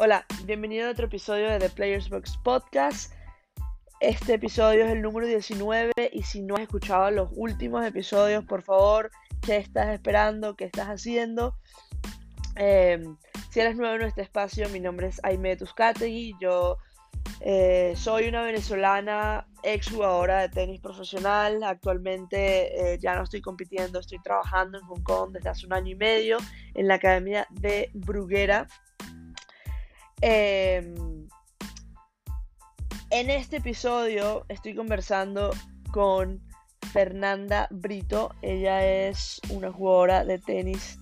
Hola, bienvenido a otro episodio de The Players Box Podcast. Este episodio es el número 19 y si no has escuchado los últimos episodios, por favor, ¿qué estás esperando? ¿Qué estás haciendo? Em, si eres nuevo en este espacio, mi nombre es Aime Tuscategui. Yo eh, soy una venezolana ex jugadora de tenis profesional. Actualmente eh, ya no estoy compitiendo, estoy trabajando en Hong Kong desde hace un año y medio en la Academia de Bruguera. Em, en este episodio estoy conversando con Fernanda Brito. Ella es una jugadora de tenis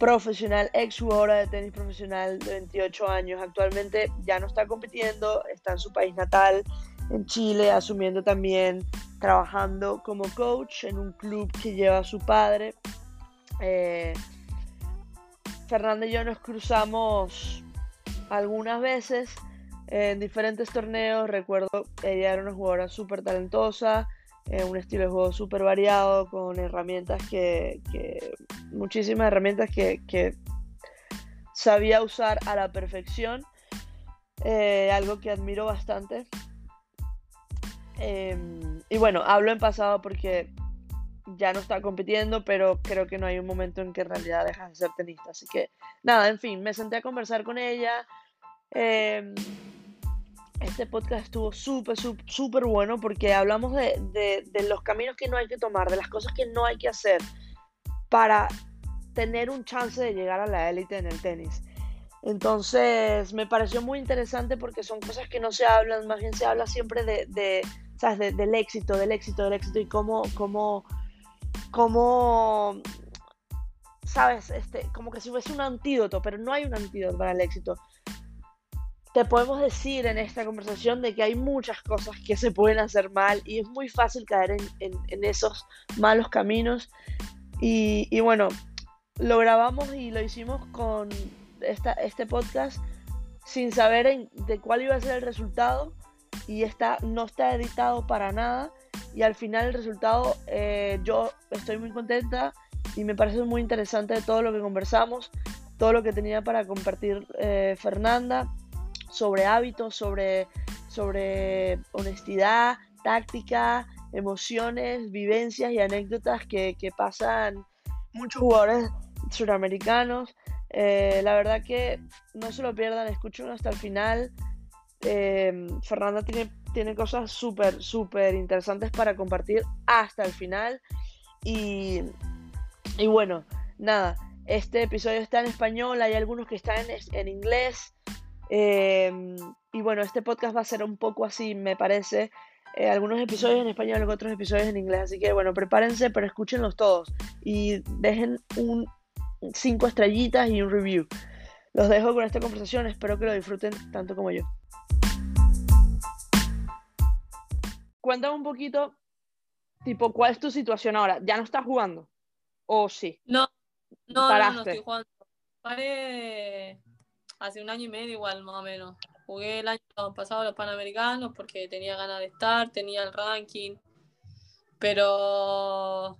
profesional, ex jugadora de tenis profesional de 28 años. Actualmente ya no está compitiendo, está en su país natal, en Chile, asumiendo también, trabajando como coach en un club que lleva a su padre. Eh, Fernanda y yo nos cruzamos algunas veces en diferentes torneos. Recuerdo que ella era una jugadora súper talentosa, eh, un estilo de juego súper variado, con herramientas que, muchísimas herramientas que, sabía usar a la perfección. Eh, algo que admiro bastante. Em, y bueno, hablo en pasado porque ya no está compitiendo, pero creo que no hay un momento en que en realidad dejas de ser tenista. Así que nada, en fin, me senté a conversar con ella. Em, este podcast estuvo súper, súper bueno porque hablamos de, los caminos que no hay que tomar, de las cosas que no hay que hacer para tener un chance de llegar a la élite en el tenis. Entonces me pareció muy interesante porque son cosas que no se hablan, más bien se habla siempre de, ¿sabes? del éxito, del éxito, del éxito y cómo, cómo, cómo, ¿sabes? Este, como que si fuese un antídoto, pero no hay un antídoto para el éxito te podemos decir en esta conversación de que hay muchas cosas que se pueden hacer mal y es muy fácil caer en, esos malos caminos. Y, bueno, lo grabamos y lo hicimos con esta, este podcast sin saber de cuál iba a ser el resultado y está, no está editado para nada y al final el resultado eh, yo estoy muy contenta y me parece muy interesante todo lo que conversamos, todo lo que tenía para compartir eh, Fernanda sobre hábitos, sobre, sobre honestidad, táctica, emociones, vivencias y anécdotas que, pasan muchos jugadores suramericanos. Eh, la verdad que no se lo pierdan, escuchen hasta el final. Eh, tiene, tiene cosas súper, súper interesantes para compartir hasta el final. Y, y, bueno, nada, este episodio está en español, hay algunos que están en, en inglés. Em, y bueno, este podcast va a ser un poco así, me parece. Eh, algunos episodios en español, otros episodios en inglés. Así que bueno, prepárense, pero escúchenlos todos. Y dejen un cinco estrellitas y un review. Los dejo con esta conversación, espero que lo disfruten tanto como yo. Cuéntame un poquito, tipo, ¿cuál es tu situación ahora? ¿Ya no estás jugando? ¿O sí? No, no, no, no estoy jugando. Paré hace un año y medio igual, más o menos. Jugué el año pasado los Panamericanos porque tenía ganas de estar, tenía el ranking, pero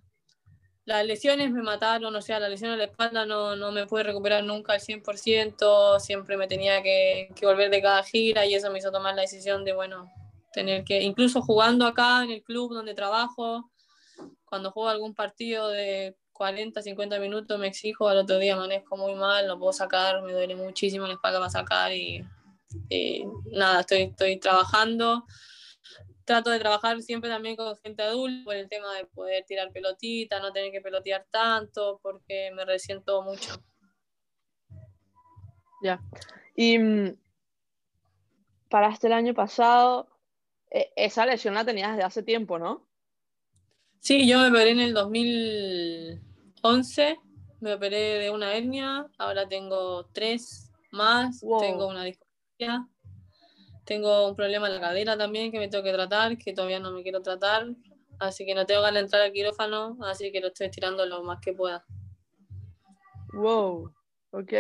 las lesiones me mataron, o sea, la lesión de la espalda no, no me pude recuperar nunca al 100%, siempre me tenía que, que, volver de cada gira y eso me hizo tomar la decisión de, bueno, tener que, incluso jugando acá en el club donde trabajo, cuando juego algún partido de 40, 50 minutos me exijo, al otro día amanezco muy mal, no puedo sacar, me duele muchísimo la espalda para sacar y, nada, estoy, estoy trabajando. Trato de trabajar siempre también con gente adulta por el tema de poder tirar pelotita, no tener que pelotear tanto, porque me resiento mucho. Ya. Y mm, paraste el año pasado, e, esa lesión la tenías desde hace tiempo, ¿no? Sí, yo me operé en el 2011, me operé de una hernia, ahora tengo tres más, tengo una discapacidad, tengo un problema en la cadera también que me tengo que tratar, que todavía no me quiero tratar, así que no tengo ganas de entrar al quirófano, así que lo estoy estirando lo más que pueda. Wow, ok.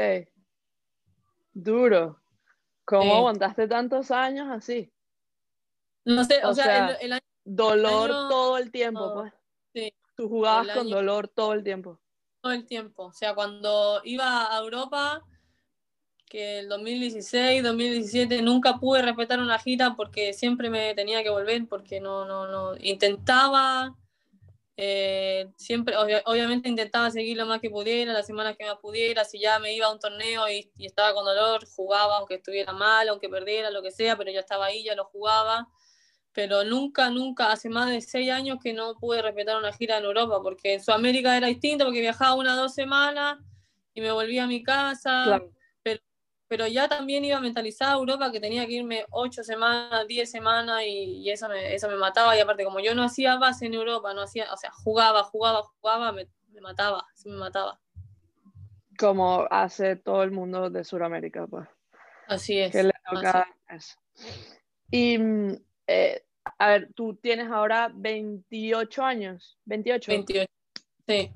Duro. ¿Cómo aguantaste tantos años así? No sé, o, sea, el, año dolor todo el tiempo, pues. Sí. Tú jugabas con dolor todo el tiempo. Todo el tiempo. O sea, cuando iba a Europa, que el 2016, 2017 nunca pude respetar una gira porque siempre me tenía que volver porque no, no, no, intentaba, eh, siempre, obviamente intentaba seguir lo más que pudiera, las semanas que más pudiera, si ya me iba a un torneo y, y, estaba con dolor, jugaba aunque estuviera mal, aunque perdiera, lo que sea, pero ya estaba ahí, ya lo jugaba, pero nunca, nunca, hace más de seis años que no pude respetar una gira en Europa, porque en Sudamérica era distinto, porque viajaba una o dos semanas y me volvía a mi casa, pero, pero ya también iba mentalizada a Europa que tenía que irme ocho semanas, diez semanas y, y eso, me, eso me mataba. Y aparte, como yo no hacía base en Europa, no hacía, o sea, jugaba, jugaba, jugaba, me, me mataba, me mataba. Como hace todo el mundo de Sudamérica, pues. Así es. Que le toca eso. Y, eh, a ver, tú tienes ahora 28 años, 28. 28, sí.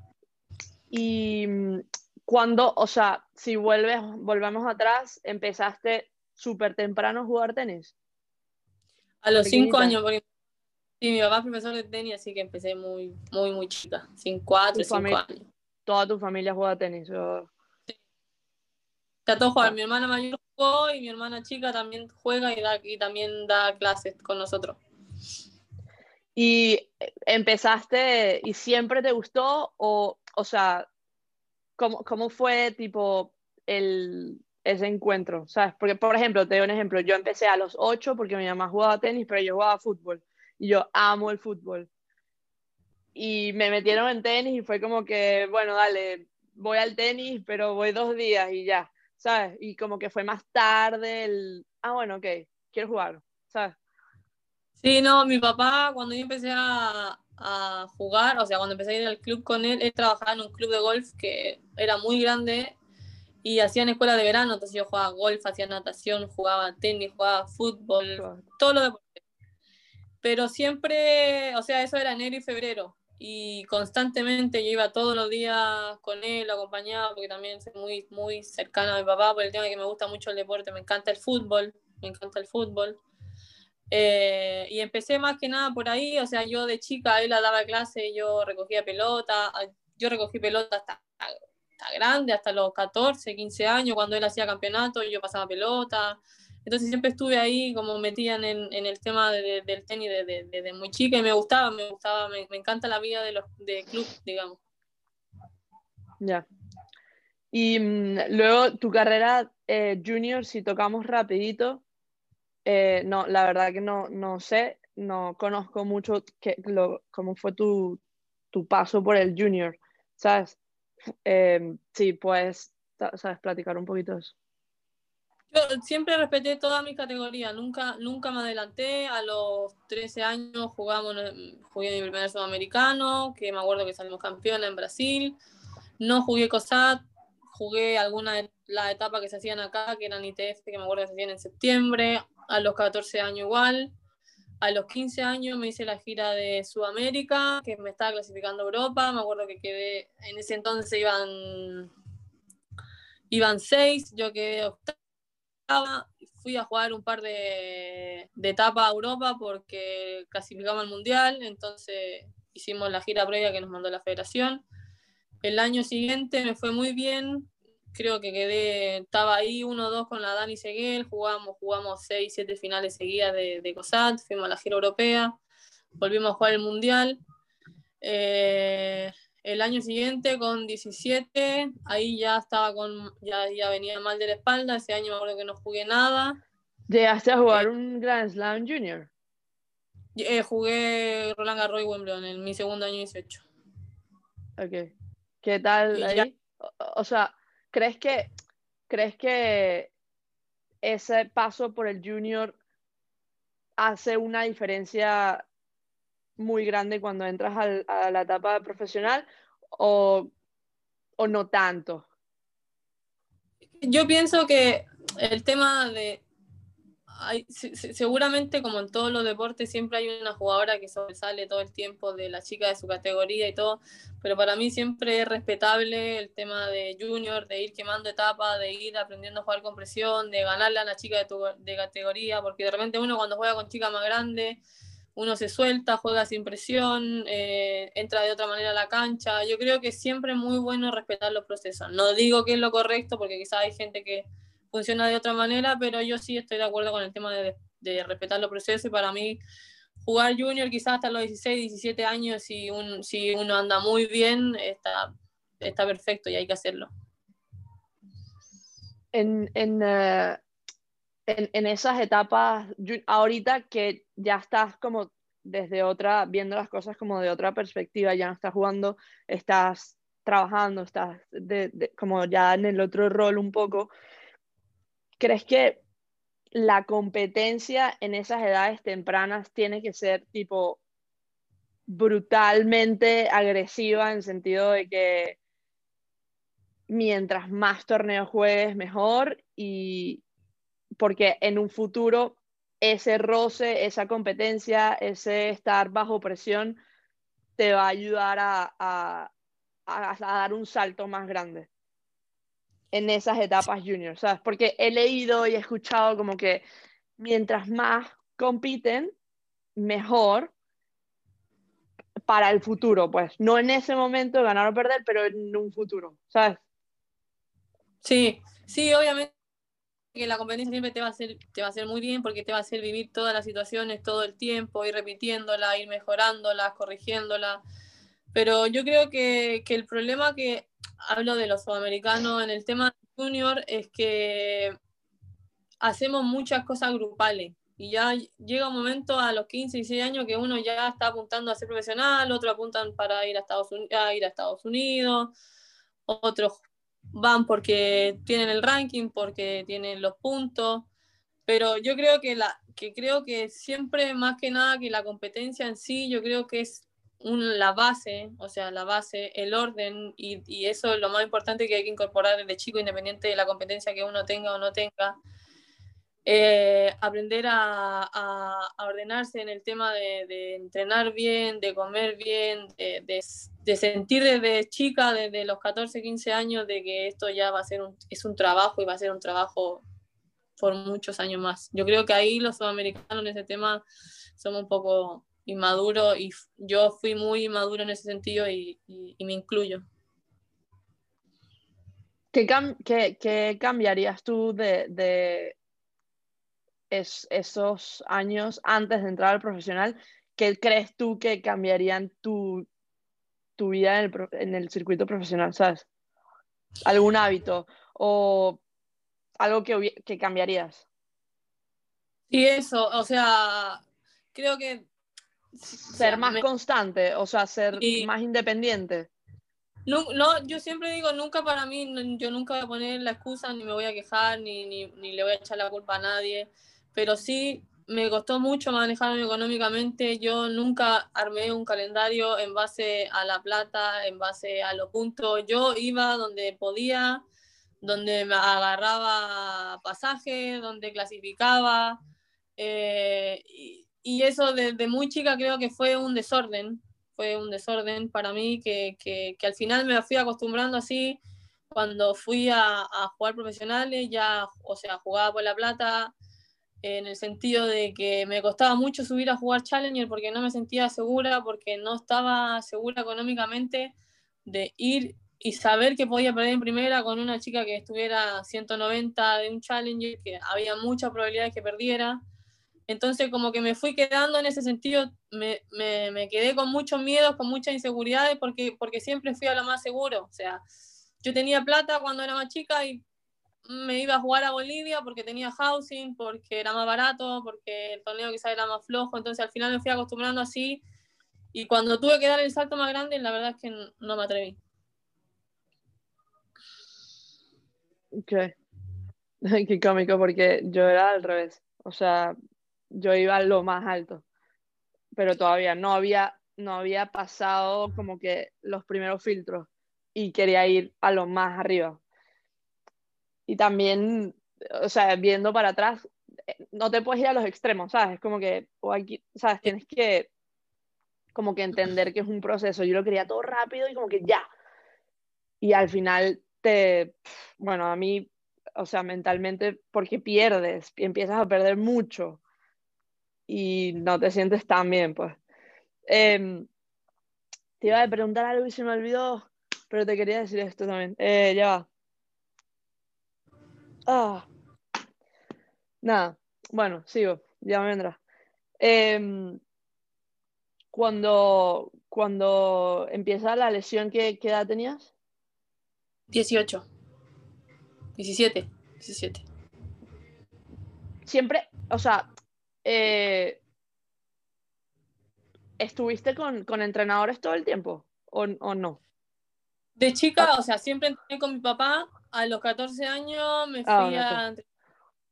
Y cuando, o sea, si vuelves, volvemos atrás, empezaste súper temprano a jugar tenis. A los 5 años, porque sí, mi papá es profesor de tenis, así que empecé muy, muy, muy chica, 5, 4, 5 años. Toda tu familia juega tenis. O... Sí. Está todo jugar. Mi hermana mayor y mi hermana chica también juega y, da, y también da clases con nosotros. ¿Y empezaste y siempre te gustó? O, o sea, ¿cómo, cómo fue tipo el, ese encuentro? ¿Sabes? Porque, por ejemplo, te doy un ejemplo. Yo empecé a los 8 porque mi mamá jugaba tenis, pero yo jugaba fútbol. Y yo amo el fútbol. Y me metieron en tenis y fue como que, bueno, dale, voy al tenis, pero voy dos días y ya, ¿sabes? Y como que fue más tarde el, ah, bueno, ok, quiero jugar, ¿sabes? Sí, no, mi papá, cuando yo empecé a, a, jugar, o sea, cuando empecé a ir al club con él, él trabajaba en un club de golf que era muy grande y hacían escuela de verano, entonces yo jugaba golf, hacía natación, jugaba tenis, jugaba fútbol, todo lo deporte. Pero siempre, o sea, eso era enero y febrero y constantemente yo iba todos los días con él, lo acompañaba, porque también soy muy, muy cercana a mi papá por el tema de que me gusta mucho el deporte, me encanta el fútbol, me encanta el fútbol. Eh, y empecé más que nada por ahí, o sea, yo de chica, él daba clase, yo recogía pelota, yo recogí pelota hasta, hasta grande, hasta los 14, 15 años, cuando él hacía campeonato, yo pasaba pelota. Entonces siempre estuve ahí como metida en, el tema de, del tenis desde de, de, muy chica y me gustaba, me gustaba, me, encanta la vida de los de club, digamos. Ya. Y mmm, luego tu carrera eh, junior, si tocamos rapidito, eh, no, la verdad que no, no sé, no conozco mucho que, lo, cómo fue tu, tu, paso por el junior, ¿sabes? Eh, sí, puedes, ¿sabes? Platicar un poquito eso. Yo siempre respeté toda mi categoría, nunca, nunca me adelanté. A los 13 años jugamos, jugué mi primer sudamericano, que me acuerdo que salimos campeona en Brasil. No jugué COSAT, jugué alguna de las etapas que se hacían acá, que eran ITF, que me acuerdo que se hacían en septiembre. A los 14 años igual. A los 15 años me hice la gira de Sudamérica, que me estaba clasificando Europa. Me acuerdo que quedé, en ese entonces iban, iban seis, yo quedé octava fui a jugar un par de, de etapas a Europa porque clasificamos al Mundial, entonces hicimos la gira previa que nos mandó la federación. El año siguiente me fue muy bien, creo que quedé, estaba ahí 1-2 con la Dani Seguel, jugamos, jugamos 6, 7 finales seguidas de, de COSAT, fuimos a la gira europea, volvimos a jugar el Mundial. Eh, el año siguiente, con 17, ahí ya estaba con, ya, ya venía mal de la espalda. Ese año me acuerdo que no jugué nada. ¿Llegaste a jugar un Grand Slam Junior? Eh, jugué Roland Garros y Wimbledon en mi segundo año 18. Ok. ¿Qué tal ahí? O, o, sea, ¿crees que, ¿crees que ese paso por el Junior hace una diferencia muy grande cuando entras a la etapa profesional o, o no tanto? Yo pienso que el tema de seguramente como en todos los deportes siempre hay una jugadora que sobresale todo el tiempo de la chica de su categoría y todo, pero para mí siempre es respetable el tema de junior, de ir quemando etapas, de ir aprendiendo a jugar con presión, de ganarle a la chica de tu de categoría, porque de repente uno cuando juega con chicas más grandes uno se suelta, juega sin presión, eh, entra de otra manera a la cancha. Yo creo que siempre es muy bueno respetar los procesos. No digo que es lo correcto, porque quizás hay gente que funciona de otra manera, pero yo sí estoy de acuerdo con el tema de, de respetar los procesos y para mí jugar junior quizás hasta los 16, 17 años, si, un, si uno anda muy bien, está, está perfecto y hay que hacerlo. En, en, eh, en, esas etapas, ahorita que ya estás como desde otra, viendo las cosas como de otra perspectiva, ya no estás jugando, estás trabajando, estás de, como ya en el otro rol un poco, ¿crees que la competencia en esas edades tempranas tiene que ser tipo brutalmente agresiva en sentido de que mientras más torneos juegues mejor y porque en un futuro ese roce, esa competencia, ese estar bajo presión te va a ayudar a, a, a, dar un salto más grande en esas etapas juniors, ¿sabes? Porque he leído y he escuchado como que mientras más compiten, mejor para el futuro, pues, no en ese momento ganar o perder, pero en un futuro, ¿sabes? Sí, sí, obviamente que la competencia siempre te va a hacer, te va a hacer muy bien porque te va a hacer vivir todas las situaciones todo el tiempo, ir repitiéndola, ir mejorándolas, corrigiéndola. Pero yo creo que, que el problema que hablo de los sudamericanos en el tema junior es que hacemos muchas cosas grupales y ya llega un momento a los 15, 16 años que uno ya está apuntando a ser profesional, otros apuntan para ir a Estados, Unidos, a ir a Estados Unidos, otros van porque tienen el ranking, porque tienen los puntos, pero yo creo que, la, que creo que siempre más que nada que la competencia en sí, yo creo que es la base, o sea, la base, el orden, y, y, eso es lo más importante que hay que incorporar desde chico, independiente de la competencia que uno tenga o no tenga. Eh, aprender a, ordenarse en el tema de, entrenar bien, de comer bien, de, sentir desde chica, desde los 14, 15 años, de que esto ya va a ser es un trabajo y va a ser un trabajo por muchos años más. Yo creo que ahí los sudamericanos en ese tema somos un poco inmaduro y yo fui muy inmaduro en ese sentido y, me incluyo. ¿Qué, cambiarías tú de es, esos años antes de entrar al profesional? ¿Qué crees tú que cambiarían tu, tu vida en el, en el circuito profesional? ¿Sabes? ¿Algún hábito o algo que, que cambiarías? Y eso, o sea, creo que ser más constante, o sea, ser más independiente. No, no, yo siempre digo, nunca para mí, yo nunca voy a poner la excusa, ni me voy a quejar, ni, ni, ni le voy a echar la culpa a nadie, pero sí me costó mucho manejarme económicamente. Yo nunca armé un calendario en base a la plata, en base a los puntos. Yo iba donde podía, donde me agarraba pasaje, donde clasificaba. Eh, y, y eso desde muy chica creo que fue un desorden, fue un desorden para mí que, que, que al final me fui acostumbrando así cuando fui a, a, jugar profesionales, ya, o sea, jugaba por la plata en el sentido de que me costaba mucho subir a jugar Challenger porque no me sentía segura, porque no estaba segura económicamente de ir y saber que podía perder en primera con una chica que estuviera 190 de un Challenger, que había muchas probabilidades que perdiera. Entonces como que me fui quedando en ese sentido, me, me, me, quedé con muchos miedos, con muchas inseguridades, porque, porque siempre fui a lo más seguro. O sea, yo tenía plata cuando era más chica y me iba a jugar a Bolivia porque tenía housing, porque era más barato, porque el torneo quizás era más flojo. Entonces al final me fui acostumbrando así. Y cuando tuve que dar el salto más grande, la verdad es que no me atreví. Ok. Qué cómico, porque yo era al revés. O sea, yo iba a lo más alto, pero todavía no había, no había pasado como que los primeros filtros y quería ir a lo más arriba. Y también, o sea, viendo para atrás, no te puedes ir a los extremos, ¿sabes? Como que, o aquí, ¿sabes? Tienes que como que entender que es un proceso. Yo lo quería todo rápido y como que ya. Y al final te, bueno, a mí, o sea, mentalmente, porque pierdes, empiezas a perder mucho y no te sientes tan bien, pues. Eh, te iba a preguntar algo y se me olvidó, pero te quería decir esto también. Eh, ya va. Ah, Nada, bueno, sigo, ya me vendrá. Em, cuando, cuando empieza la lesión, ¿qué, ¿qué edad tenías? 18. 17. 17. Siempre, o sea, eh, ¿estuviste con, con, entrenadores todo el tiempo o, o no? De chica, o sea, siempre entrené con mi papá. A los 14 años me Ah, fui bueno, a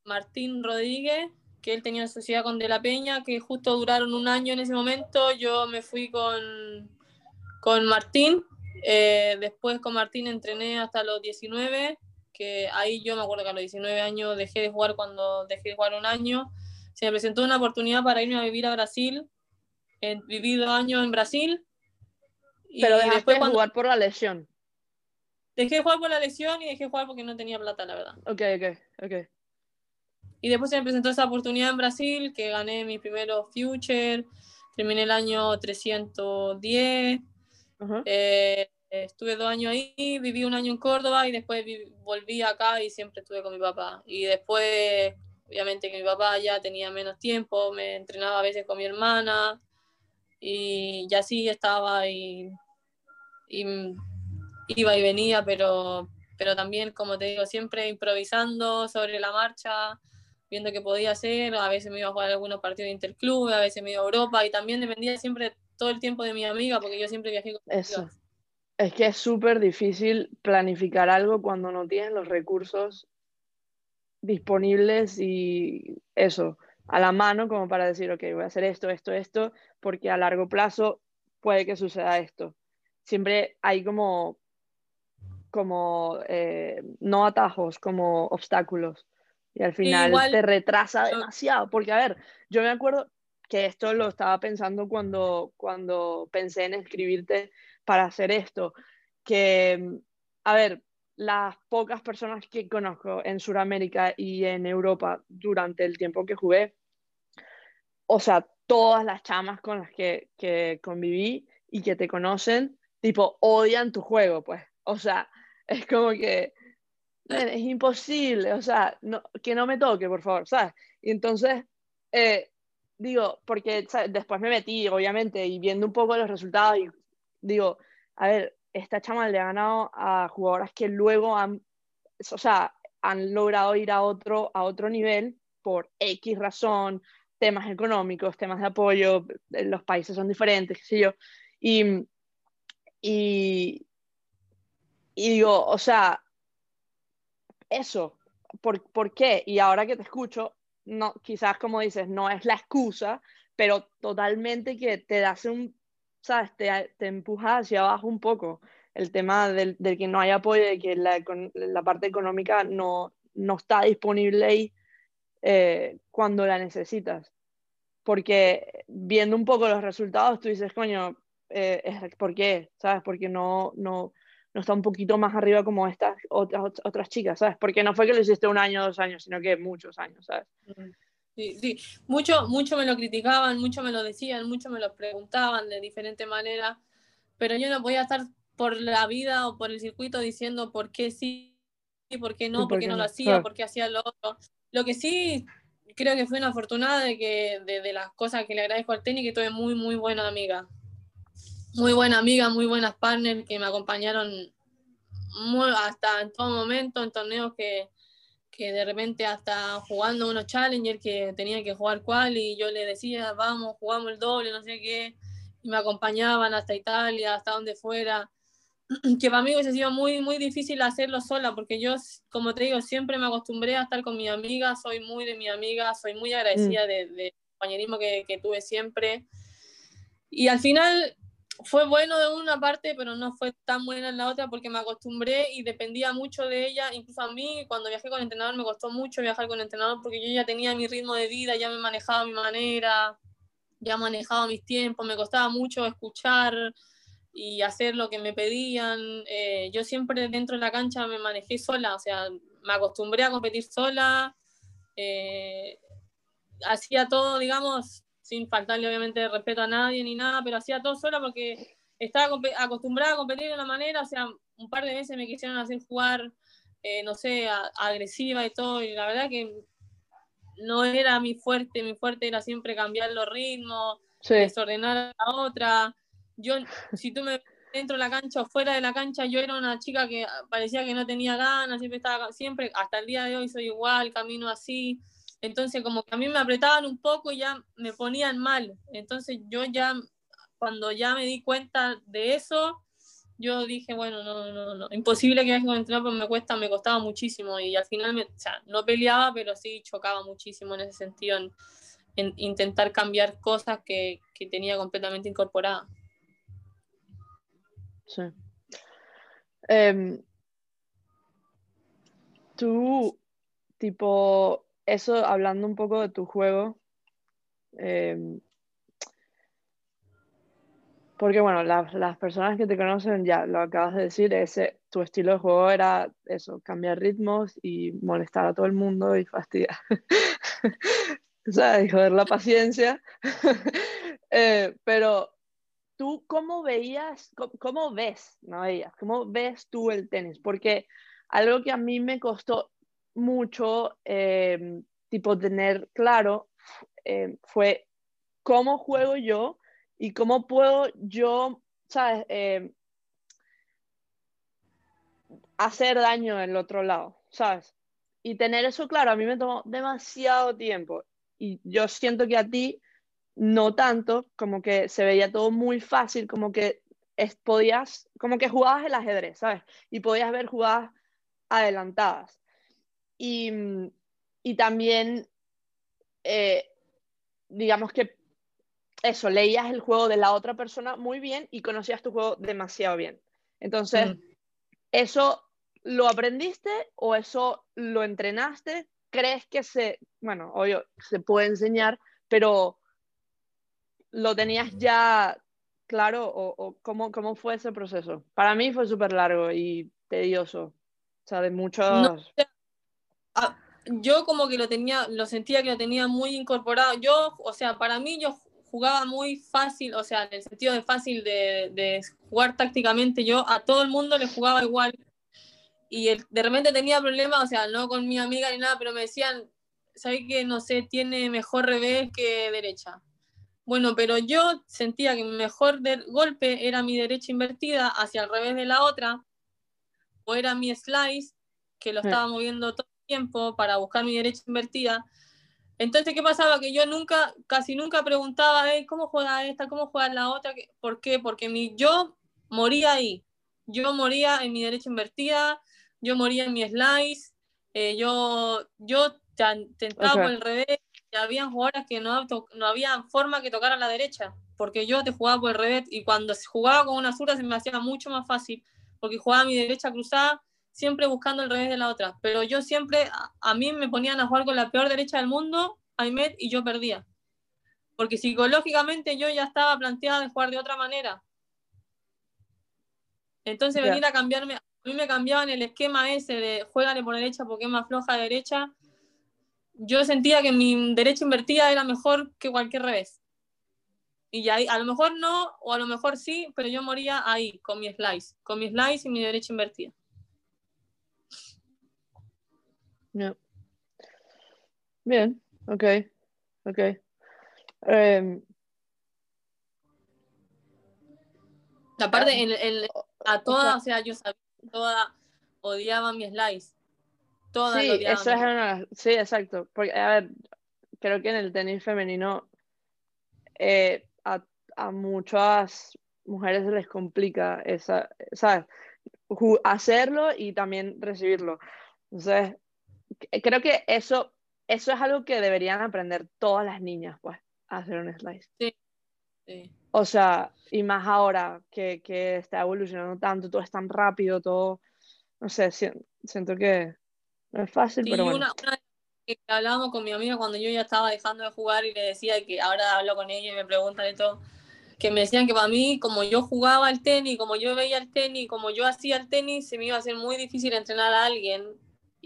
Martín Rodríguez, que él tenía sociedad con De La Peña, que justo duraron un año en ese momento. Yo me fui con, con Martín. eh, después con Martín entrené hasta los 19, que ahí yo me acuerdo que a los 19 años dejé de jugar cuando dejé de jugar un año. Se me presentó una oportunidad para irme a vivir a Brasil. Viví dos años en Brasil. Pero después de cuando jugar por la lesión. Dejé de jugar por la lesión y dejé de jugar porque no tenía plata, la verdad. Ok, ok, ok. Y después se me presentó esa oportunidad en Brasil, que gané mi primero Future, terminé el año 310, Ajá. eh, estuve dos años ahí, viví un año en Córdoba y después volví acá y siempre estuve con mi papá. Y después, obviamente que mi papá ya tenía menos tiempo, me entrenaba a veces con mi hermana y ya así estaba y, y iba y venía, pero, pero también, como te digo, siempre improvisando sobre la marcha, viendo qué podía hacer. A veces me iba a jugar algunos partidos de interclub, a veces me iba a Europa y también dependía siempre todo el tiempo de mi amiga, porque yo siempre viajé con Eso. Es que es súper difícil planificar algo cuando no tienes los recursos disponibles y eso, a la mano como para decir, ok, voy a hacer esto, esto, esto, porque a largo plazo puede que suceda esto. Siempre hay como, como eh, no atajos, como obstáculos. Y al final igual- te retrasa yo- demasiado. Porque, a ver, yo me acuerdo que esto lo estaba pensando cuando, cuando pensé en escribirte para hacer esto. Que, a ver, las pocas personas que conozco en Sudamérica y en Europa durante el tiempo que jugué, o sea, todas las chamas con las que, que conviví y que te conocen, tipo, odian tu juego, pues. O sea, es como que "Men, es imposible, o sea, no, que no me toque, por favor, ¿sabes? Y entonces, eh, digo, porque después me metí, obviamente, y viendo un poco los resultados, digo, a ver, esta chama le ha ganado a jugadoras que luego han, o sea, han logrado ir a otro, a otro nivel por X razón, temas económicos, temas de apoyo, eh, los países son diferentes, qué sé yo. Y, y digo, o sea, eso, ¿por, ¿por qué? Y ahora que te escucho, no, quizás como dices, no es la excusa, pero totalmente que te hace un, ¿sabes? Te, te empuja hacia abajo un poco el tema del, del que no hay apoyo, de que la, la parte económica no, no está disponible ahí eh, cuando la necesitas. Porque viendo un poco los resultados, tú dices, coño, eh, ¿por qué? ¿Sabes? Porque no, no, no está un poquito más arriba como estas otras, otras chicas, ¿sabes? Porque no fue que lo hiciste un año dos años, sino que muchos años, ¿sabes? Sí, sí. Mucho, mucho me lo criticaban, mucho me lo decían, mucho me lo preguntaban de diferentes maneras, pero yo no podía estar por la vida o por el circuito diciendo por qué sí por qué no, por por qué no no, lo hacía, claro. por qué hacía lo otro. Lo que sí creo que fui una afortunada de que de, de las cosas que le agradezco al tenis, que tuve muy, muy buena amiga. Muy buena amiga, muy buenas partners que me acompañaron muy, hasta en todo momento, en torneos que, que de repente hasta jugando unos challengers que tenía que jugar cual y yo le decía, vamos, jugamos el doble, no sé qué, y me acompañaban hasta Italia, hasta donde fuera, que para mí hubiese sido muy, muy difícil hacerlo sola, porque yo, como te digo, siempre me acostumbré a estar con mi amiga, soy muy de mi amiga, soy muy agradecida del de compañerismo que, que tuve siempre. Y al final fue bueno de una parte, pero no fue tan buena en la otra porque me acostumbré y dependía mucho de ella. Incluso a mí, cuando viajé con entrenador, me costó mucho viajar con entrenador porque yo ya tenía mi ritmo de vida, ya me manejaba mi manera, ya manejaba mis tiempos, me costaba mucho escuchar y hacer lo que me pedían. Eh, yo siempre dentro de la cancha me manejé sola, o sea, me acostumbré a competir sola. Eh, hacía todo, digamos, sin faltarle obviamente respeto a nadie ni nada, pero hacía todo sola porque estaba acostumbrada a competir de una manera, o sea, un par de veces me quisieron hacer jugar, eh, no sé, a, agresiva y todo, y la verdad que no era mi fuerte, mi fuerte era siempre cambiar los ritmos, desordenar a la otra. Yo, si tú me dentro de la cancha o fuera de la cancha, yo era una chica que parecía que no tenía ganas, siempre estaba, siempre, hasta el día de hoy soy igual, camino así. Entonces, como que a mí me apretaban un poco y ya me ponían mal. Entonces, yo ya, cuando ya me di cuenta de eso, yo dije, bueno, no, no, no, imposible que vaya a entrenar, pero me cuesta, me costaba muchísimo y al final, me, o sea, no peleaba, pero sí chocaba muchísimo en ese sentido, en, intentar cambiar cosas que, que tenía completamente incorporadas. Sí. Em, tú, tipo, eso hablando un poco de tu juego, em, porque bueno, las personas que te conocen ya lo acabas de decir, ese, tu estilo de juego era eso, cambiar ritmos y molestar a todo el mundo y fastidiar. o sea, y joder la paciencia. Eh, pero tú, ¿cómo veías, cómo, ves, no veías, cómo ves tú el tenis? Porque algo que a mí me costó mucho, eh, tipo, tener claro, eh, fue cómo juego yo y cómo puedo yo, ¿sabes? Eh, hacer daño en el otro lado, ¿sabes? Y tener eso claro, a mí me tomó demasiado tiempo. Y yo siento que a ti no tanto, como que se veía todo muy fácil, como que podías, como que jugabas el ajedrez, ¿sabes? Y podías ver jugadas adelantadas. Y, y también, eh, digamos que eso, leías el juego de la otra persona muy bien y conocías tu juego demasiado bien. Entonces, mm. ¿eso lo aprendiste o eso lo entrenaste? ¿Crees que se, bueno, obvio, se puede enseñar, pero lo tenías ya claro o, cómo, cómo, fue ese proceso? Para mí fue súper largo y tedioso, o sea, de muchos... yo como que lo tenía, lo sentía que lo tenía muy incorporado. Yo, o sea, para mí yo jugaba muy fácil, o sea, en el sentido de fácil de, jugar tácticamente, yo a todo el mundo le jugaba igual. Y de repente tenía problemas, o sea, no con mi amiga ni nada, pero me decían, ¿sabes que no sé, tiene mejor revés que derecha? Bueno, pero yo sentía que mi mejor golpe era mi derecha invertida hacia el revés de la otra, o era mi slice, que lo estaba moviendo todo el tiempo para buscar mi derecha invertida. Entonces, ¿qué pasaba? Que yo nunca, casi nunca preguntaba, ¿cómo juega esta? ¿Cómo juega la otra? ¿Por qué? Porque mi, yo moría ahí. Yo moría en mi derecha invertida, yo moría en mi slice, eh, yo, yo tentaba por el revés, y había jugadores que no, no había forma que tocara a la derecha, porque yo te jugaba por el revés, y cuando jugaba con una zurda se me hacía mucho más fácil, porque jugaba mi derecha cruzada, siempre buscando el revés de la otra. Pero yo siempre, a, mí me ponían a jugar con la peor derecha del mundo, Aymed, y yo perdía. Porque psicológicamente yo ya estaba planteada de jugar de otra manera. Entonces venir a cambiarme, a mí me cambiaban el esquema ese de juégale por derecha porque es más floja derecha. Yo sentía que mi derecha invertida era mejor que cualquier revés. Y ahí, a lo mejor no, o a lo mejor sí, pero yo moría ahí, con mi slice, con mi slice y mi derecha invertida. Bien, ok, ok. Em, Aparte, a todas, o sea, yo sabía que todas odiaban mi slice. Todas sí, eso es una, sí, exacto. Porque, a ver, creo que en el tenis femenino eh, a, a, muchas mujeres les complica esa, ¿sabes? Hacerlo y también recibirlo. Entonces, creo que eso, eso es algo que deberían aprender todas las niñas, pues, a hacer un slice. Sí. O sea, y más ahora que, que, está evolucionando tanto, todo es tan rápido, todo, no sé, siento que no es fácil, pero bueno. Una, una que hablábamos con mi amiga cuando yo ya estaba dejando de jugar y le decía que ahora hablo con ella y me preguntan de todo, que me decían que para mí, como yo jugaba al tenis, como yo veía el tenis, como yo hacía el tenis, se me iba a hacer muy difícil entrenar a alguien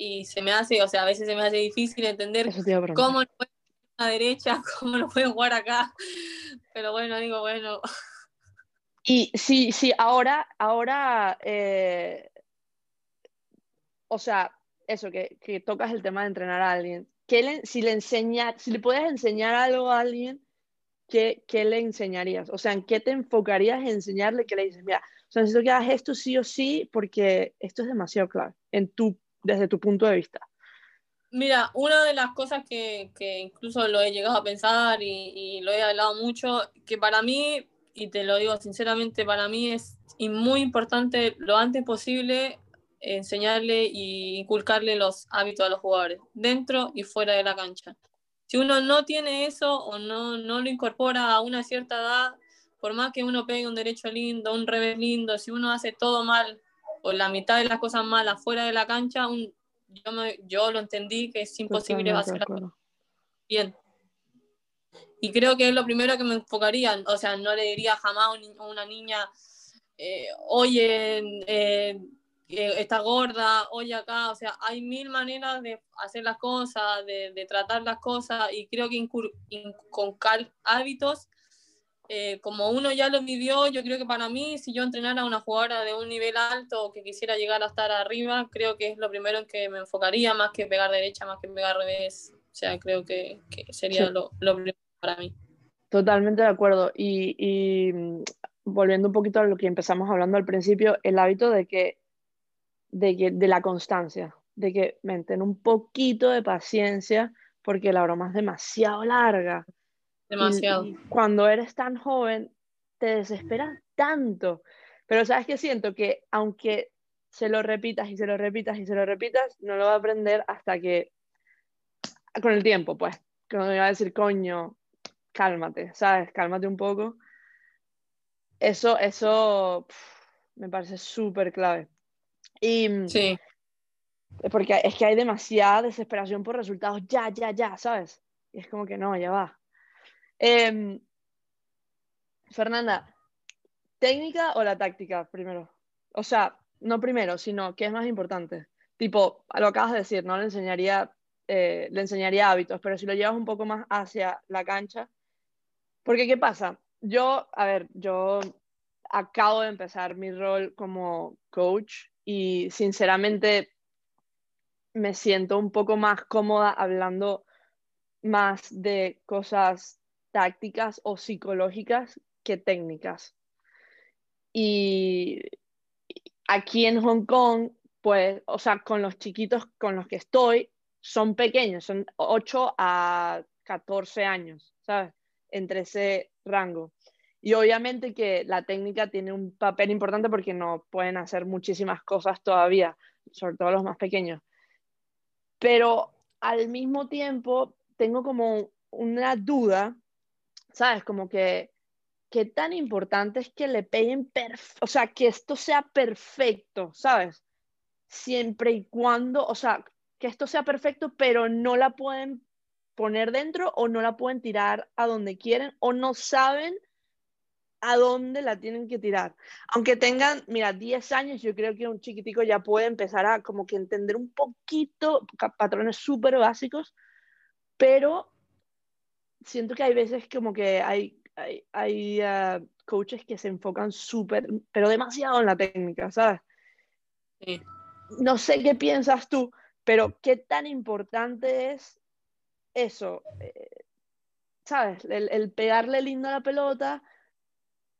y se me hace, o sea, a veces se me hace difícil entender cómo lo puede a la derecha, cómo lo puede jugar acá. Pero bueno, digo, bueno. Y sí, sí, ahora, ahora, eh, o sea, eso, que, que, tocas el tema de entrenar a alguien. le, si le enseñar, si le puedes enseñar algo a alguien, ¿qué, ¿qué, le enseñarías? O sea, ¿en qué te enfocarías en enseñarle que le dices, mira, o sea, necesito que hagas esto sí o sí porque esto es demasiado clave en tu, desde tu punto de vista? Mira, una de las cosas que, que incluso lo he llegado a pensar y, y, lo he hablado mucho, que para mí, y te lo digo sinceramente, para mí es muy importante lo antes posible enseñarle y inculcarle los hábitos a los jugadores, dentro y fuera de la cancha. Si uno no tiene eso o no, no lo incorpora a una cierta edad, por más que uno pegue un derecho lindo, un revés lindo, si uno hace todo mal o la mitad de las cosas malas fuera de la cancha, un, yo, me, yo lo entendí que es imposible hacer bien. Y creo que es lo primero que me enfocaría, o sea, no le diría jamás a una niña, eh, oye, eh, está gorda, oye acá, o sea, hay mil maneras de hacer las cosas, de, de tratar las cosas y creo que con hábitos, eh, como uno ya lo vivió, yo creo que para mí, si yo entrenara a una jugadora de un nivel alto o que quisiera llegar a estar arriba, creo que es lo primero en que me enfocaría, más que pegar derecha, más que pegar revés, o sea, creo que, que sería lo, lo, primero para mí. Totalmente de acuerdo. Y, y mm, volviendo un poquito a lo que empezamos hablando al principio, el hábito de que de, que, de la constancia, de que ten un poquito de paciencia porque la broma es demasiado larga. Demasiado. Y, cuando eres tan joven, te desesperas tanto. Pero sabes que siento que aunque se lo repitas y se lo repitas y se lo repitas, no lo va a aprender hasta que, con el tiempo, pues, cuando me va a decir, coño, cálmate, ¿sabes? Cálmate un poco. Eso, eso me parece súper clave. Y, mm, sí. Porque es que hay demasiada desesperación por resultados ya, ya, ya, ¿sabes? Y es como que no, ya va. Eh, Fernanda, ¿técnica o la táctica primero? O sea, no primero, sino ¿qué es más importante? Tipo, lo acabas de decir, ¿no? Le enseñaría, eh, le enseñaría hábitos, pero si lo llevas un poco más hacia la cancha, porque ¿qué pasa? Yo, a ver, yo acabo de empezar mi rol como coach y sinceramente me siento un poco más cómoda hablando más de cosas tácticas o psicológicas que técnicas. Y aquí en Hong Kong, pues, o sea, con los chiquitos con los que estoy, son pequeños, son 8 a 14 años, ¿sabes? Entre ese rango. Y obviamente que la técnica tiene un papel importante porque no pueden hacer muchísimas cosas todavía, sobre todo los más pequeños. Pero al mismo tiempo tengo como una duda, ¿sabes? Como que qué tan importante es que le peguen, o sea, que esto sea perfecto, ¿sabes? Siempre y cuando, o sea, que esto sea perfecto, pero no la pueden poner dentro o no la pueden tirar a donde quieren o no saben a dónde la tienen que tirar. Aunque tengan, mira, 10 años, yo creo que un chiquitico ya puede empezar a como que entender un poquito patrones súper básicos, pero siento que hay veces como que hay, hay, hay uh, coaches que se enfocan súper, pero demasiado en la técnica, ¿sabes? Sí. No sé qué piensas tú, pero qué tan importante es eso, eh, ¿sabes? El, el pegarle lindo a la pelota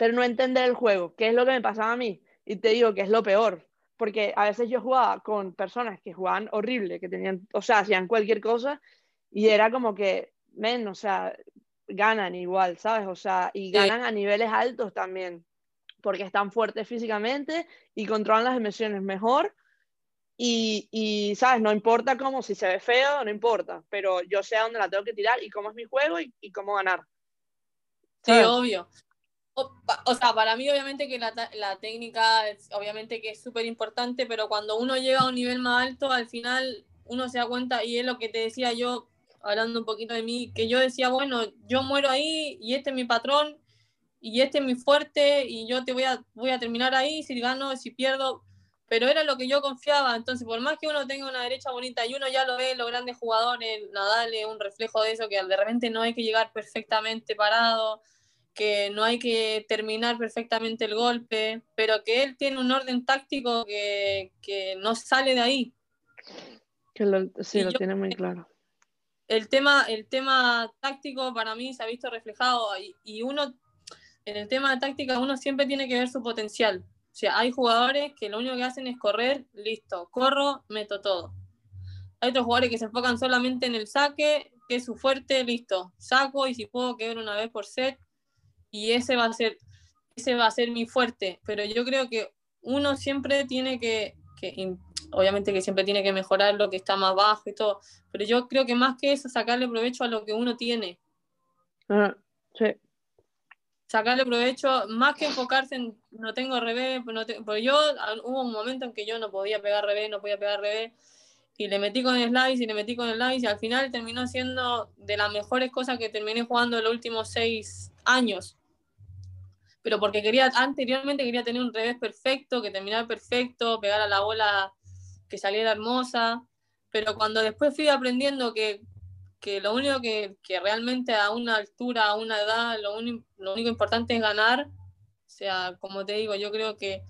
pero no entender el juego, que es lo que me pasaba a mí. Y te digo que es lo peor, porque a veces yo jugaba con personas que jugaban horrible, que tenían, o sea, hacían cualquier cosa, y era como que, men, o sea, ganan igual, ¿sabes? O sea, y ganan a niveles altos también, porque están fuertes físicamente y controlan las emociones mejor. Y, y, ¿sabes? No importa cómo, si se ve feo, no importa, pero yo sé a dónde la tengo que tirar y cómo es mi juego y, y cómo ganar. Sí, obvio. O, sea, para mí obviamente que la, la técnica, es, obviamente que es súper importante, pero cuando uno llega a un nivel más alto, al final uno se da cuenta, y es lo que te decía yo, hablando un poquito de mí, que yo decía, bueno, yo muero ahí y este es mi patrón y este es mi fuerte y yo te voy a, voy a terminar ahí, si gano, si pierdo, pero era lo que yo confiaba, entonces por más que uno tenga una derecha bonita y uno ya lo ve, los grandes jugadores, Nadal es un reflejo de eso, que de repente no hay que llegar perfectamente parado, que no hay que terminar perfectamente el golpe, pero que él tiene un orden táctico que, que no sale de ahí. Que lo, sí, lo tiene muy claro. El tema, el tema táctico para mí se ha visto reflejado y, uno, en el tema de táctica, uno siempre tiene que ver su potencial. O sea, hay jugadores que lo único que hacen es correr, listo, corro, meto todo. Hay otros jugadores que se enfocan solamente en el saque, que es su fuerte, listo, saco y si puedo quedar una vez por set y ese va a ser ese va a ser mi fuerte, pero yo creo que uno siempre tiene que obviamente que siempre tiene que mejorar lo que está más bajo y todo, pero yo creo que más que eso, sacarle provecho a lo que uno tiene. Ah, sí. Sacarle provecho, más que enfocarse en no tengo revés, no porque yo hubo un momento en que yo no podía pegar revés, no podía pegar revés, y le metí con el slice y le metí con el slice, y al final terminó siendo de las mejores cosas que terminé jugando en los últimos seis años. Pero porque quería, anteriormente quería tener un revés perfecto, que terminara perfecto, pegar a la bola que saliera hermosa, pero cuando después fui aprendiendo que, lo único que, realmente a una altura, a una edad, lo, lo, único importante es ganar, o sea, como te digo, yo creo que,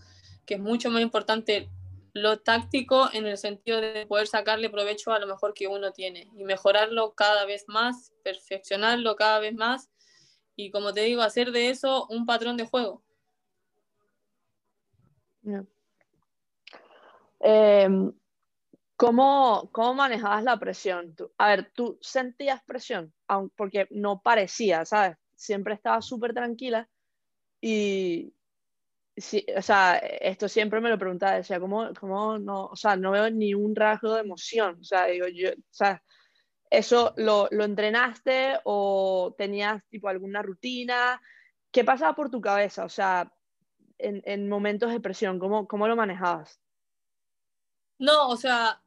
que es mucho más importante lo táctico en el sentido de poder sacarle provecho a lo mejor que uno tiene y mejorarlo cada vez más, perfeccionarlo cada vez más y como te digo, hacer de eso un patrón de juego. Em, ¿cómo, manejabas la presión? a ver, ¿tú sentías presión? porque no parecía, ¿sabes? Siempre estaba súper tranquila y, sí, o sea, esto siempre me lo preguntaba, decía, ¿cómo, ¿cómo, no, o sea, no veo ni un rasgo de emoción, o sea, digo, yo, o sea, ¿eso lo, lo entrenaste o tenías tipo alguna rutina? ¿Qué pasaba por tu cabeza? O sea, en, en momentos de presión, ¿cómo, ¿cómo lo manejabas? No, o sea,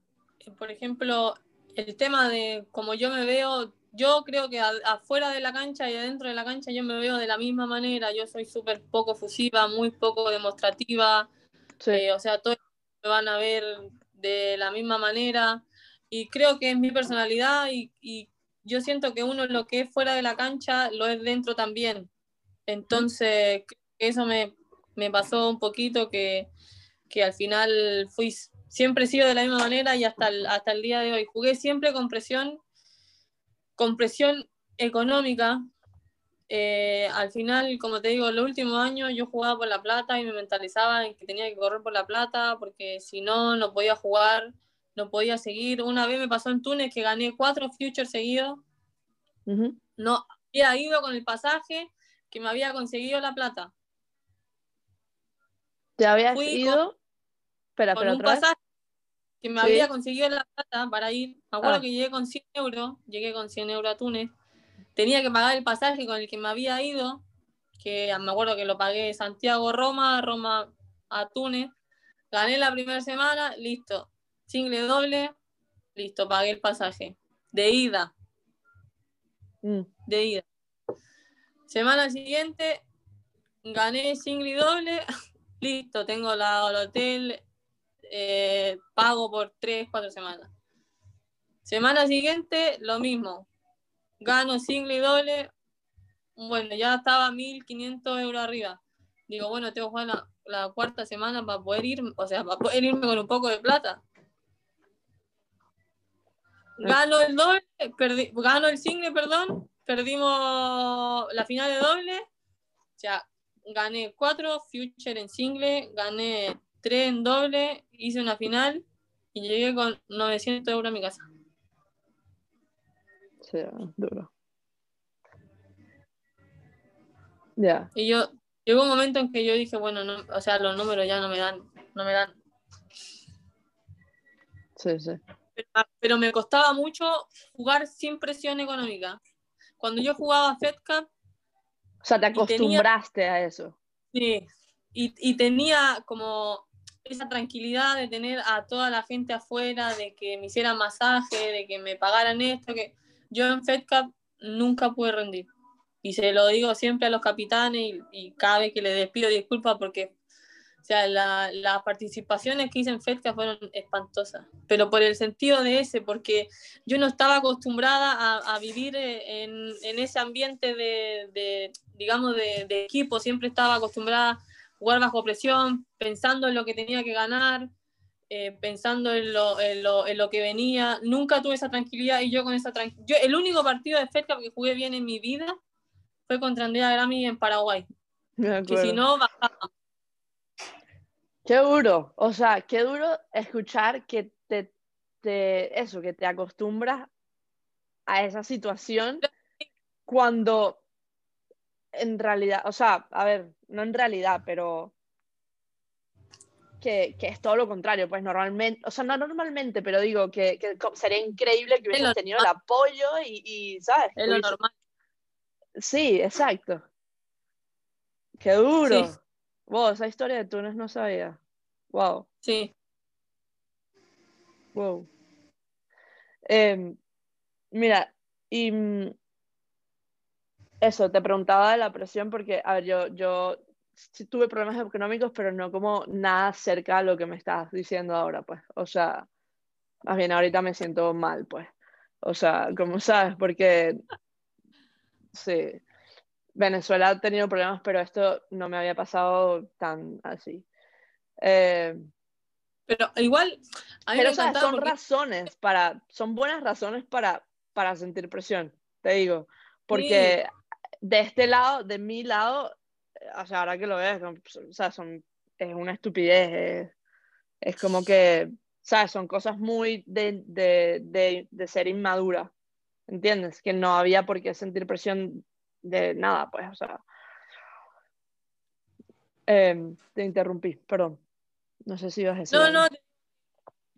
por ejemplo, el tema de cómo yo me veo, yo creo que afuera de la cancha y adentro de la cancha yo me veo de la misma manera. Yo soy súper poco fusiva, muy poco demostrativa. Eh, o sea, todos me van a ver de la misma manera. Y creo que es mi personalidad y, y yo siento que uno lo que es fuera de la cancha lo es dentro también. Entonces, eso me, me pasó un poquito que, que al final fui siempre he sido de la misma manera y hasta el, hasta el día de hoy. Jugué siempre con presión, con presión económica. Eh, al final, como te digo, los últimos años yo jugaba por la plata y me mentalizaba en que tenía que correr por la plata porque si no, no podía jugar, no podía seguir. Una vez me pasó en Túnez que gané cuatro futures seguidos. No había ido con el pasaje que me había conseguido la plata. ¿Te habías ido? Espera, con un pasaje que me había conseguido la plata para ir. Me acuerdo ah. que llegué con 100 euros, llegué con 100 euros a Túnez. Tenía que pagar el pasaje con el que me había ido, que me acuerdo que lo pagué Santiago-Roma, Roma a Túnez. Gané la primera semana, listo. Single doble, listo, pagué el pasaje. De ida. Mm. De ida. Semana siguiente, gané single doble, listo, tengo la, el hotel, eh, pago por tres, cuatro semanas. Semana siguiente, lo mismo. Gano single y doble. Bueno, ya estaba 1.500 euros arriba. Digo, bueno, tengo que jugar la, cuarta semana para poder ir, o sea, para poder irme con un poco de plata. Gano el doble, perdí, gano el single, perdón, perdimos la final de doble. O sea, gané cuatro future en single, gané tres en doble, hice una final y llegué con 900 euros a mi casa. Sí, duro. Ya. Y yo, llegó un momento en que yo dije, bueno, no, o sea, los números ya no me dan, no me dan. Sí, sí. Pero, me costaba mucho jugar sin presión económica. Cuando yo jugaba Fed Cup. O sea, te acostumbraste a eso. Sí. Y, y tenía como esa tranquilidad de tener a toda la gente afuera, de que me hicieran masaje, de que me pagaran esto, que yo en FedCap nunca pude rendir. Y se lo digo siempre a los capitanes y, cada vez que les despido disculpas porque o sea, las participaciones que hice en FedCap fueron espantosas, pero por el sentido de ese, porque yo no estaba acostumbrada a, vivir en, en, ese ambiente de, de digamos, de, de, equipo, siempre estaba acostumbrada jugar bajo presión, pensando en lo que tenía que ganar. eh, pensando en lo, en, lo, en lo, que venía. Nunca tuve esa tranquilidad y yo con esa tranquilidad. El único partido de FedCup que jugué bien en mi vida fue contra Andrea Grammy en Paraguay. Que si no, bajaba. Qué duro, o sea, qué duro escuchar que te, te, eso, que te acostumbras a esa situación cuando en realidad, o sea, a ver, no en realidad, pero que, que, es todo lo contrario, pues normalmente, o sea, no normalmente, pero digo que, que sería increíble que hubieras tenido el apoyo y, y ¿sabes? Es lo normal. Sí, exacto. Qué duro. Sí. Wow, esa historia de Túnez no sabía. Wow. Sí. Wow. Eh, mira, y mm, eso, te preguntaba de la presión porque, a ver, yo, yo sí tuve problemas económicos, pero no como nada cerca a lo que me estás diciendo ahora, pues. O sea, más bien ahorita me siento mal, pues. O sea, como sabes, porque sí, Venezuela ha tenido problemas, pero esto no me había pasado tan así. Eh, pero igual, pero o sea, son razones para, son buenas razones para, para sentir presión, te digo, porque de este lado, de mi lado, o sea, ahora que lo ves, o sea, son, es una estupidez, es, como que, ¿sabes? Son cosas muy de, de, de, de, ser inmadura, ¿entiendes? Que no había por qué sentir presión de nada, pues, o sea. Eh, te interrumpí, perdón. No sé si ibas a decir. No, no.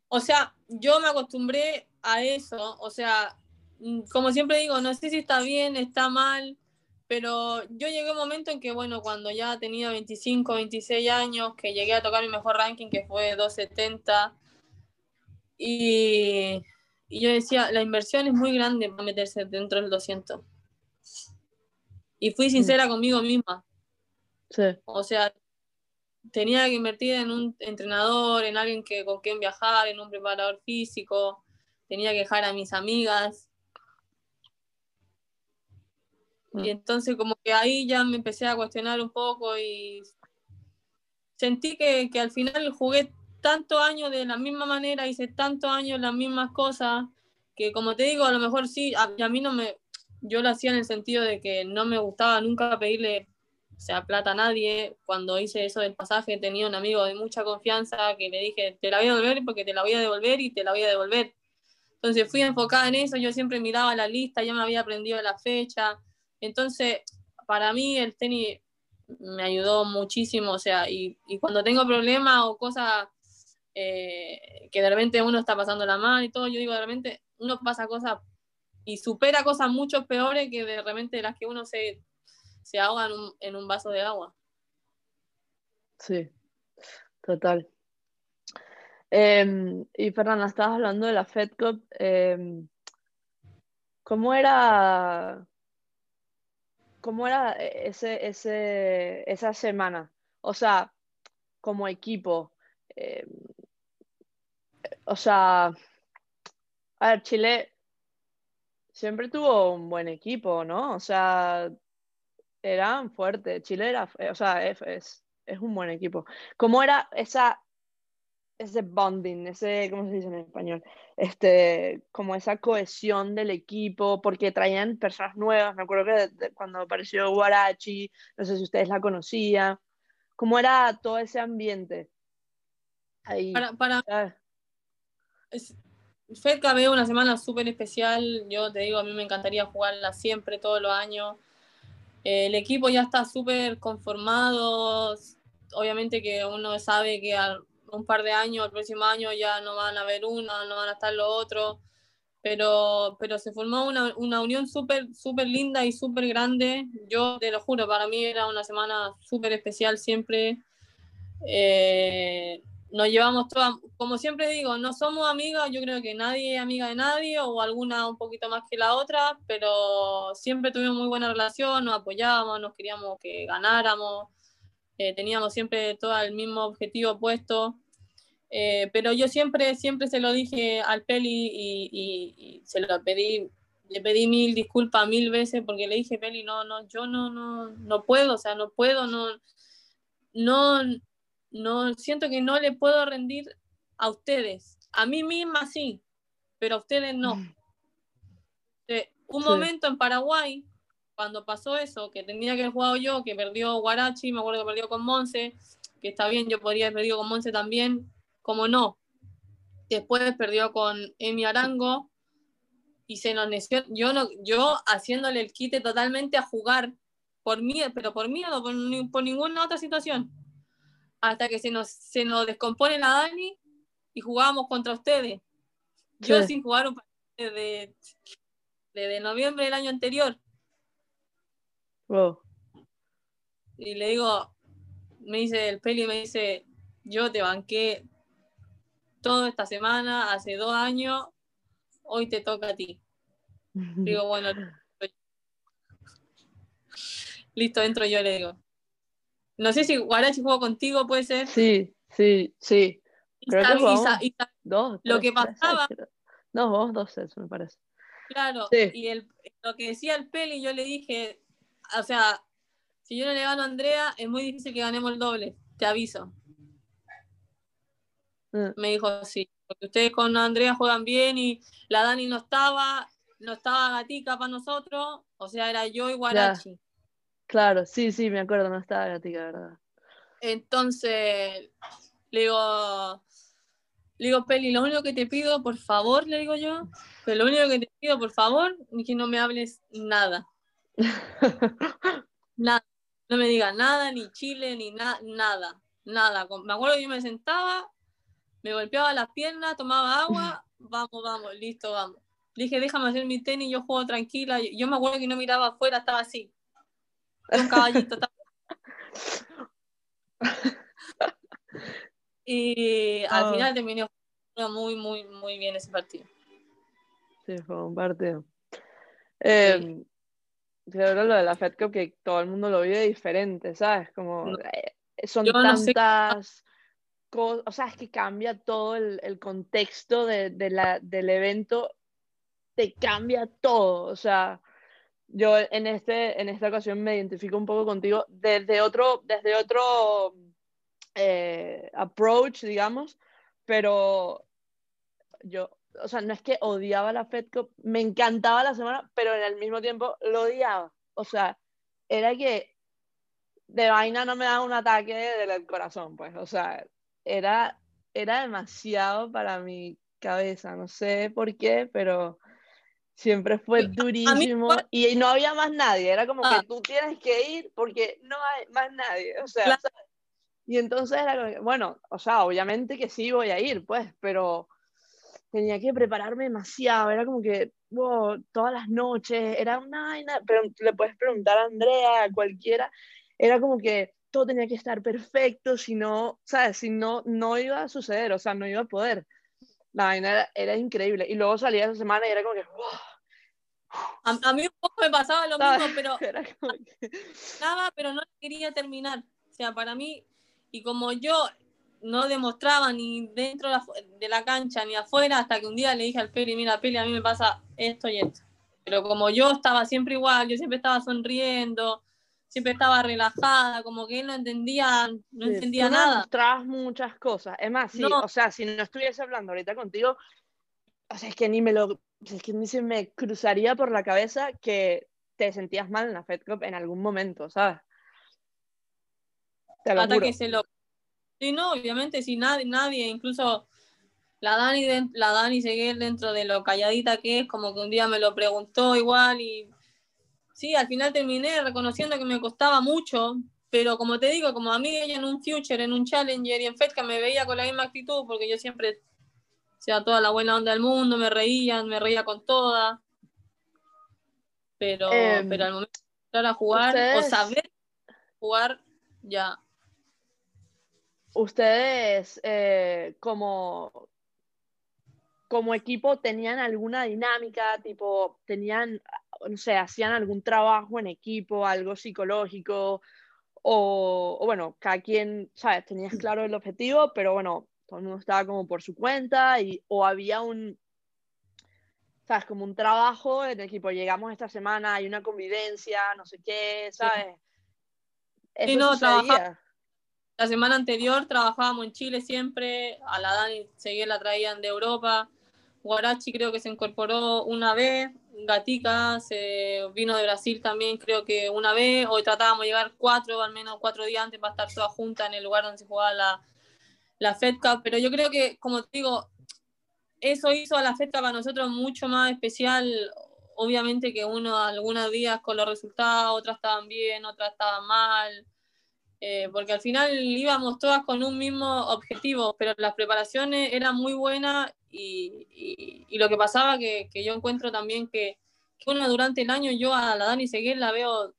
O sea, yo me acostumbré a eso, o sea, mm, como siempre digo, no sé si está bien, está mal, pero yo llegué a un momento en que, bueno, cuando ya tenía 25, 26 años, que llegué a tocar mi mejor ranking, que fue 270, y, y yo decía, la inversión es muy grande para meterse dentro del 200. Y fui sincera conmigo misma. Sí. O sea, tenía que invertir en un entrenador, en alguien que, con quien viajar, en un preparador físico, tenía que dejar a mis amigas, y entonces como que ahí ya me empecé a cuestionar un poco y sentí que, que al final jugué tantos años de la misma manera, hice tantos años las mismas cosas, que como te digo, a lo mejor sí, a, a mí no me, yo lo hacía en el sentido de que no me gustaba nunca pedirle, o sea, plata a nadie. Cuando hice eso del pasaje tenía un amigo de mucha confianza que le dije, te la voy a devolver porque te la voy a devolver y te la voy a devolver. Entonces fui enfocada en eso, yo siempre miraba la lista, ya me había aprendido la fecha, entonces, para mí el tenis me ayudó muchísimo, o sea, y, cuando tengo problemas o cosas eh, que de repente uno está pasando la mano y todo, yo digo, de repente uno pasa cosas y supera cosas mucho peores que de repente las que uno se, se ahoga en un, vaso de agua. Sí, total. Eh, y Fernanda, estabas hablando de la Fed Cup. Eh, ¿Cómo era ¿Cómo era ese, ese, esa semana? O sea, como equipo. Eh, o sea, a ver, Chile siempre tuvo un buen equipo, ¿no? O sea, eran fuertes. Chile era, o sea, es, es un buen equipo. ¿Cómo era esa ese bonding, ese, ¿cómo se dice en español? Este, como esa cohesión del equipo, porque traían personas nuevas, me acuerdo que cuando apareció Guarachi, no sé si ustedes la conocían, ¿cómo era todo ese ambiente? Ahí, para, para es, FedCa veo una semana súper especial, yo te digo, a mí me encantaría jugarla siempre, todos los años. el equipo ya está súper conformado, obviamente que uno sabe que al un par de años, el próximo año ya no van a haber una, no van a estar los otros, pero, pero se formó una, una unión súper súper linda y súper grande. Yo te lo juro, para mí era una semana súper especial siempre. Eh, nos llevamos todas, como siempre digo, no somos amigas, yo creo que nadie es amiga de nadie o alguna un poquito más que la otra, pero siempre tuvimos muy buena relación, nos apoyábamos, nos queríamos que ganáramos, eh, teníamos siempre todo el mismo objetivo puesto. Eh, pero yo siempre, siempre se lo dije al Peli y, y, se lo pedí, le pedí mil disculpas mil veces porque le dije, Peli, no, no, yo no, no, no puedo, o sea, no puedo, no, no, no, siento que no le puedo rendir a ustedes. A mí misma sí, pero a ustedes no. Eh, un Sí. momento en Paraguay, cuando pasó eso, que tenía que haber jugado yo, que perdió Guarachi, me acuerdo que perdió con Monse, que está bien, yo podría haber perdido con Monse también, como no. Después perdió con Emi Arango y se nos neció, yo no, yo haciéndole el quite totalmente a jugar por mí, pero por no por, por ninguna otra situación. Hasta que se nos, se nos descompone la Dani y jugábamos contra ustedes. Yo Sí. sin jugar un partido desde, desde noviembre del año anterior. Wow. Y le digo, me dice el peli, me dice, yo te banqué toda esta semana, hace dos años, hoy te toca a ti. Digo, bueno, listo, entro yo, le digo. No sé si Guarachi jugó contigo, puede ser. Sí, sí, sí. Y creo que y y Dos. Lo tres, que pasaba-. No, vos dos sets, me parece. claro, Sí. y el, lo que decía el peli, yo le dije, o sea, si yo no le gano a Andrea, es muy difícil que ganemos el doble, te aviso. Mm, Me dijo, sí, porque ustedes con Andrea juegan bien y la Dani no estaba, no estaba gatica para nosotros, o sea, era yo y Guarachi. Claro, sí, sí, me acuerdo, no estaba gatica, ¿verdad? Entonces, le digo, le digo, Peli, lo único que te pido, por favor, le digo yo, pero lo único que te pido, por favor, es que no me hables nada. Nada. No me digas nada, ni Chile, ni na- nada. Nada. Me acuerdo que yo me sentaba, me golpeaba las piernas, tomaba agua, vamos, vamos, listo, vamos. Dije, déjame hacer mi tenis, yo juego tranquila. Yo, me acuerdo que no miraba afuera, estaba así. Un caballito. Y al Ah. final terminé jugando muy, muy, muy bien ese partido. Sí, fue un partido. Eh, Creo que lo de la Fed Cup que todo el mundo lo vive diferente, ¿sabes? Como eh, son no tantas o sea, es que cambia todo el, el contexto de, de la, del evento, te cambia todo, o sea, yo en, este, en esta ocasión me identifico un poco contigo desde otro, desde otro eh, approach, digamos, pero yo, o sea, no es que odiaba la Fed Cup, me encantaba la semana, pero en el mismo tiempo lo odiaba. O sea, era que de vaina no me daba un ataque del corazón, pues. O sea, era, era demasiado para mi cabeza, no sé por qué, pero siempre fue mí durísimo igual- y no había más nadie, era como Ah. que tú tienes que ir porque no hay más nadie, o sea, y entonces era bueno, o sea, obviamente que sí voy a ir, pues, pero tenía que prepararme demasiado, era como que, wow, todas las noches, era una vaina, pero le puedes preguntar a Andrea, a cualquiera, era como que todo tenía que estar perfecto, si no, ¿sabes? Si no, no iba a suceder, o sea, no iba a poder. La vaina era, era increíble. Y luego salía esa semana y era como que, wow, A, a mí un poco me pasaba lo ¿sabes? mismo, pero que, nada, pero no quería terminar. O sea, para mí, y como yo no demostraba ni dentro de la, de la cancha ni afuera, hasta que un día le dije al Peli, mira, Peli, a mí me pasa esto y esto. Pero como yo estaba siempre igual, yo siempre estaba sonriendo, siempre estaba relajada, como que él no entendía, no Sí, entendía tú no nada. demostrabas muchas cosas. Es más, sí, No. o sea, si no estuviese hablando ahorita contigo, o sea, es que ni me lo, es que ni se me cruzaría por la cabeza que te sentías mal en la Fed Cup en algún momento, ¿sabes? Te lo hasta juro. que se lo sí no obviamente si nadie nadie incluso la Dani la Dani Seguer dentro de lo calladita que es como que un día me lo preguntó igual y sí al final terminé reconociendo que me costaba mucho pero como te digo como a mí en un future en un challenger y en Fedka me veía con la misma actitud porque yo siempre o sea toda la buena onda del mundo me reían me reía con todas pero Em, pero al momento de entrar a jugar ustedes- o saber jugar ya. ¿Ustedes eh, como, como equipo tenían alguna dinámica, tipo, tenían, no sé, hacían algún trabajo en equipo, algo psicológico, o, o bueno, cada quien, ¿sabes? Tenías claro el objetivo, pero bueno, todo el mundo estaba como por su cuenta, y, o había un, ¿sabes? Como un trabajo en equipo, llegamos esta semana, hay una convivencia, no sé qué, ¿sabes? Eso no, sucedía. la semana anterior trabajábamos en Chile siempre, a la Dani seguía la traían de Europa, Guarachi creo que se incorporó una vez, Gatica se vino de Brasil también creo que una vez, hoy tratábamos de llegar cuatro, al menos cuatro días antes para estar toda junta en el lugar donde se jugaba la, la Fed Cup, pero yo creo que, como te digo, eso hizo a la Fed Cup para nosotros mucho más especial, obviamente que uno algunos días con los resultados, otras estaban bien, otras estaban mal, eh, porque al final íbamos todas con un mismo objetivo, pero las preparaciones eran muy buenas y, y, lo que pasaba que, que, yo encuentro también que, que uno durante el año, yo a la Dani Seguir la veo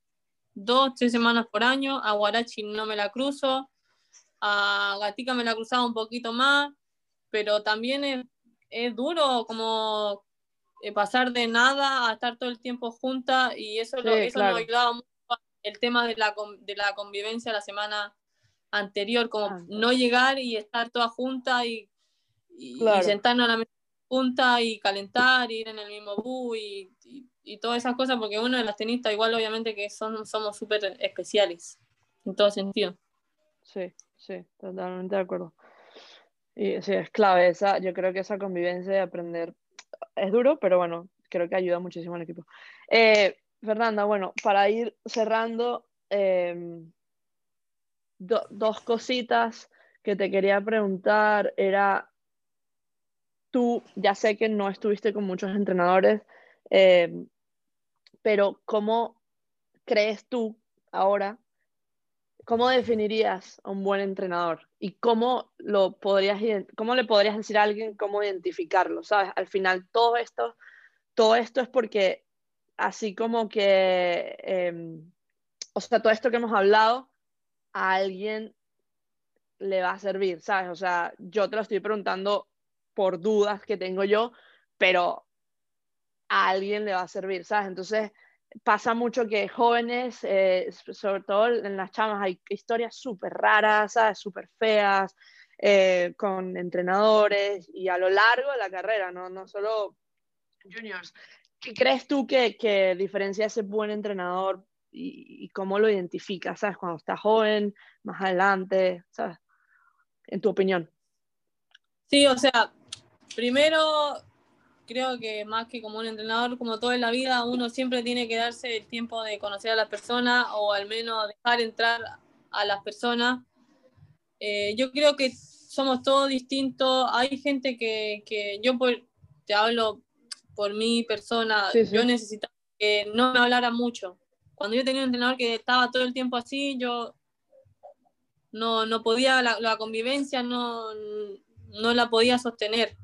dos, tres semanas por año, a Guarachi no me la cruzo, a Gatica me la cruzaba un poquito más, pero también es, es duro como eh, pasar de nada a estar todo el tiempo juntas y eso, lo, eso nos ayudaba mucho el tema de la, de la convivencia la semana anterior, como ah, no llegar y estar todas juntas y, y, sentarnos a la mesa junta y calentar, y ir en el mismo bus y, y, todas esas cosas, porque uno de las tenistas igual obviamente que son, somos súper especiales en todo sentido. Sí, sí, totalmente de acuerdo. Y sí, es clave esa, yo creo que esa convivencia de aprender es duro, pero bueno, creo que ayuda muchísimo al equipo. Eh, Fernanda, bueno, para ir cerrando, em, dos cositas que te quería preguntar era, tú ya sé que no estuviste con muchos entrenadores, em, pero ¿cómo crees tú ahora, cómo definirías a un buen entrenador? ¿Y cómo, lo podrías, cómo le podrías decir a alguien cómo identificarlo? ¿Sabes? Al final todo esto, todo esto es porque así como que, em, o sea, todo esto que hemos hablado, a alguien le va a servir, ¿sabes? O sea, yo te lo estoy preguntando por dudas que tengo yo, pero a alguien le va a servir, ¿sabes? Entonces, pasa mucho que jóvenes, eh, sobre todo en las chamas, hay historias súper raras, ¿sabes? Súper feas, eh, con entrenadores y a lo largo de la carrera, no, no solo juniors. ¿Qué crees tú que, que diferencia ese buen entrenador y, cómo lo identificas, ¿sabes? Cuando está joven, más adelante, ¿sabes? En tu opinión. Sí, o sea, primero creo que más que como un entrenador, como todo en la vida, uno siempre tiene que darse el tiempo de conocer a las personas o al menos dejar entrar a las personas. Eh, yo creo que somos todos distintos. Hay gente que, que yo por, te hablo por mi persona, yo necesitaba que no me hablara mucho. Cuando yo tenía un entrenador que estaba todo el tiempo así, yo no, no podía, la, convivencia no, no la podía sostener.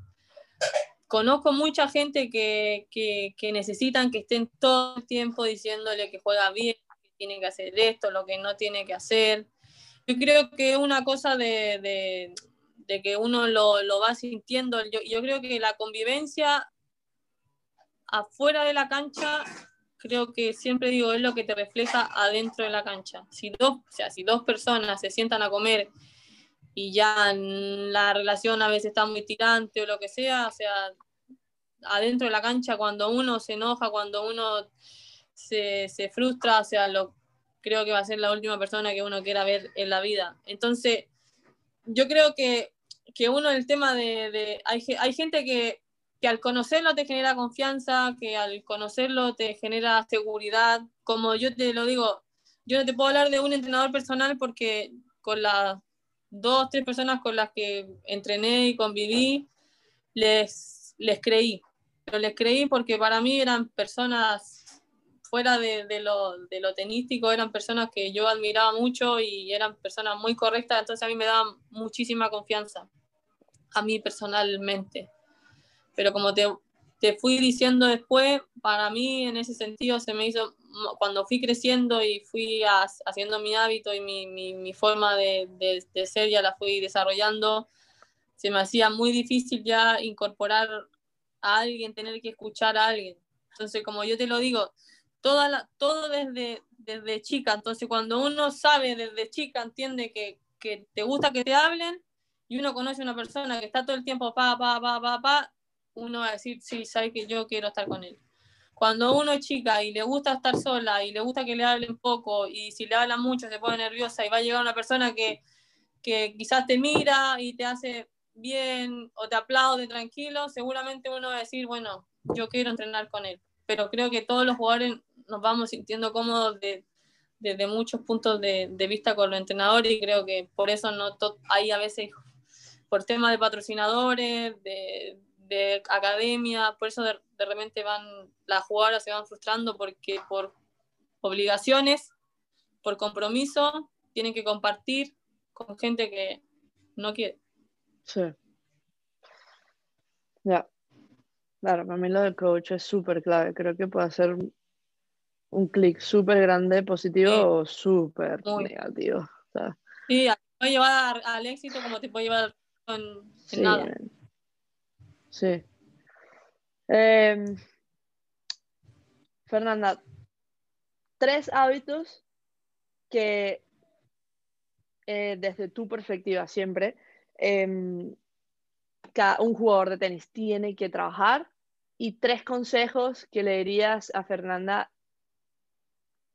Conozco mucha gente que, que, que, necesitan que estén todo el tiempo diciéndole que juega bien, que tiene que hacer esto, lo que no tiene que hacer. Yo creo que es una cosa de, de, de que uno lo, lo, va sintiendo. Yo, yo creo que la convivencia afuera de la cancha, creo que siempre digo, es lo que te refleja adentro de la cancha. Si dos, o sea, si dos personas se sientan a comer y ya la relación a veces está muy tirante o lo que sea, o sea, adentro de la cancha, cuando uno se enoja, cuando uno se, se frustra, o sea, lo, creo que va a ser la última persona que uno quiera ver en la vida. Entonces, yo creo que, que uno, el tema de, hay, hay gente que que al conocerlo te genera confianza, que al conocerlo te genera seguridad. Como yo te lo digo, yo no te puedo hablar de un entrenador personal porque con las dos, tres personas con las que entrené y conviví, les, les creí. Pero les creí porque para mí eran personas fuera de, de, lo, de lo tenístico, eran personas que yo admiraba mucho y eran personas muy correctas, entonces a mí me daban muchísima confianza, a mí personalmente pero como te, te fui diciendo después, para mí en ese sentido se me hizo, cuando fui creciendo y fui haciendo mi hábito y mi, mi, mi forma de, de, de, ser, ya la fui desarrollando, se me hacía muy difícil ya incorporar a alguien, tener que escuchar a alguien. Entonces, como yo te lo digo, toda la, todo desde, desde chica, entonces cuando uno sabe desde chica, entiende que, que te gusta que te hablen, y uno conoce a una persona que está todo el tiempo pa, pa, pa, pa, pa, uno va a decir, sí, sabe que yo quiero estar con él. Cuando uno es chica y le gusta estar sola y le gusta que le hablen poco y si le hablan mucho se pone nerviosa y va a llegar una persona que que quizás te mira y te hace bien o te aplaude tranquilo, seguramente uno va a decir, bueno, yo quiero entrenar con él. Pero creo que todos los jugadores nos vamos sintiendo cómodos desde muchos puntos de, vista con los entrenadores y creo que por eso no hay a veces, por temas de patrocinadores, de, academia, por eso de, de repente van, las jugadoras se van frustrando porque por obligaciones, por compromiso, tienen que compartir con gente que no quiere. Sí. Ya. Claro, para mí lo del coach es súper clave. Creo que puede hacer un clic súper grande, positivo o súper negativo. O Sí, te puede llevar al éxito como te puede llevar en, sí, nada. Sí. Em, Fernanda, tres hábitos que eh, desde tu perspectiva siempre, em, cada, un jugador de tenis tiene que trabajar y tres consejos que le dirías a Fernanda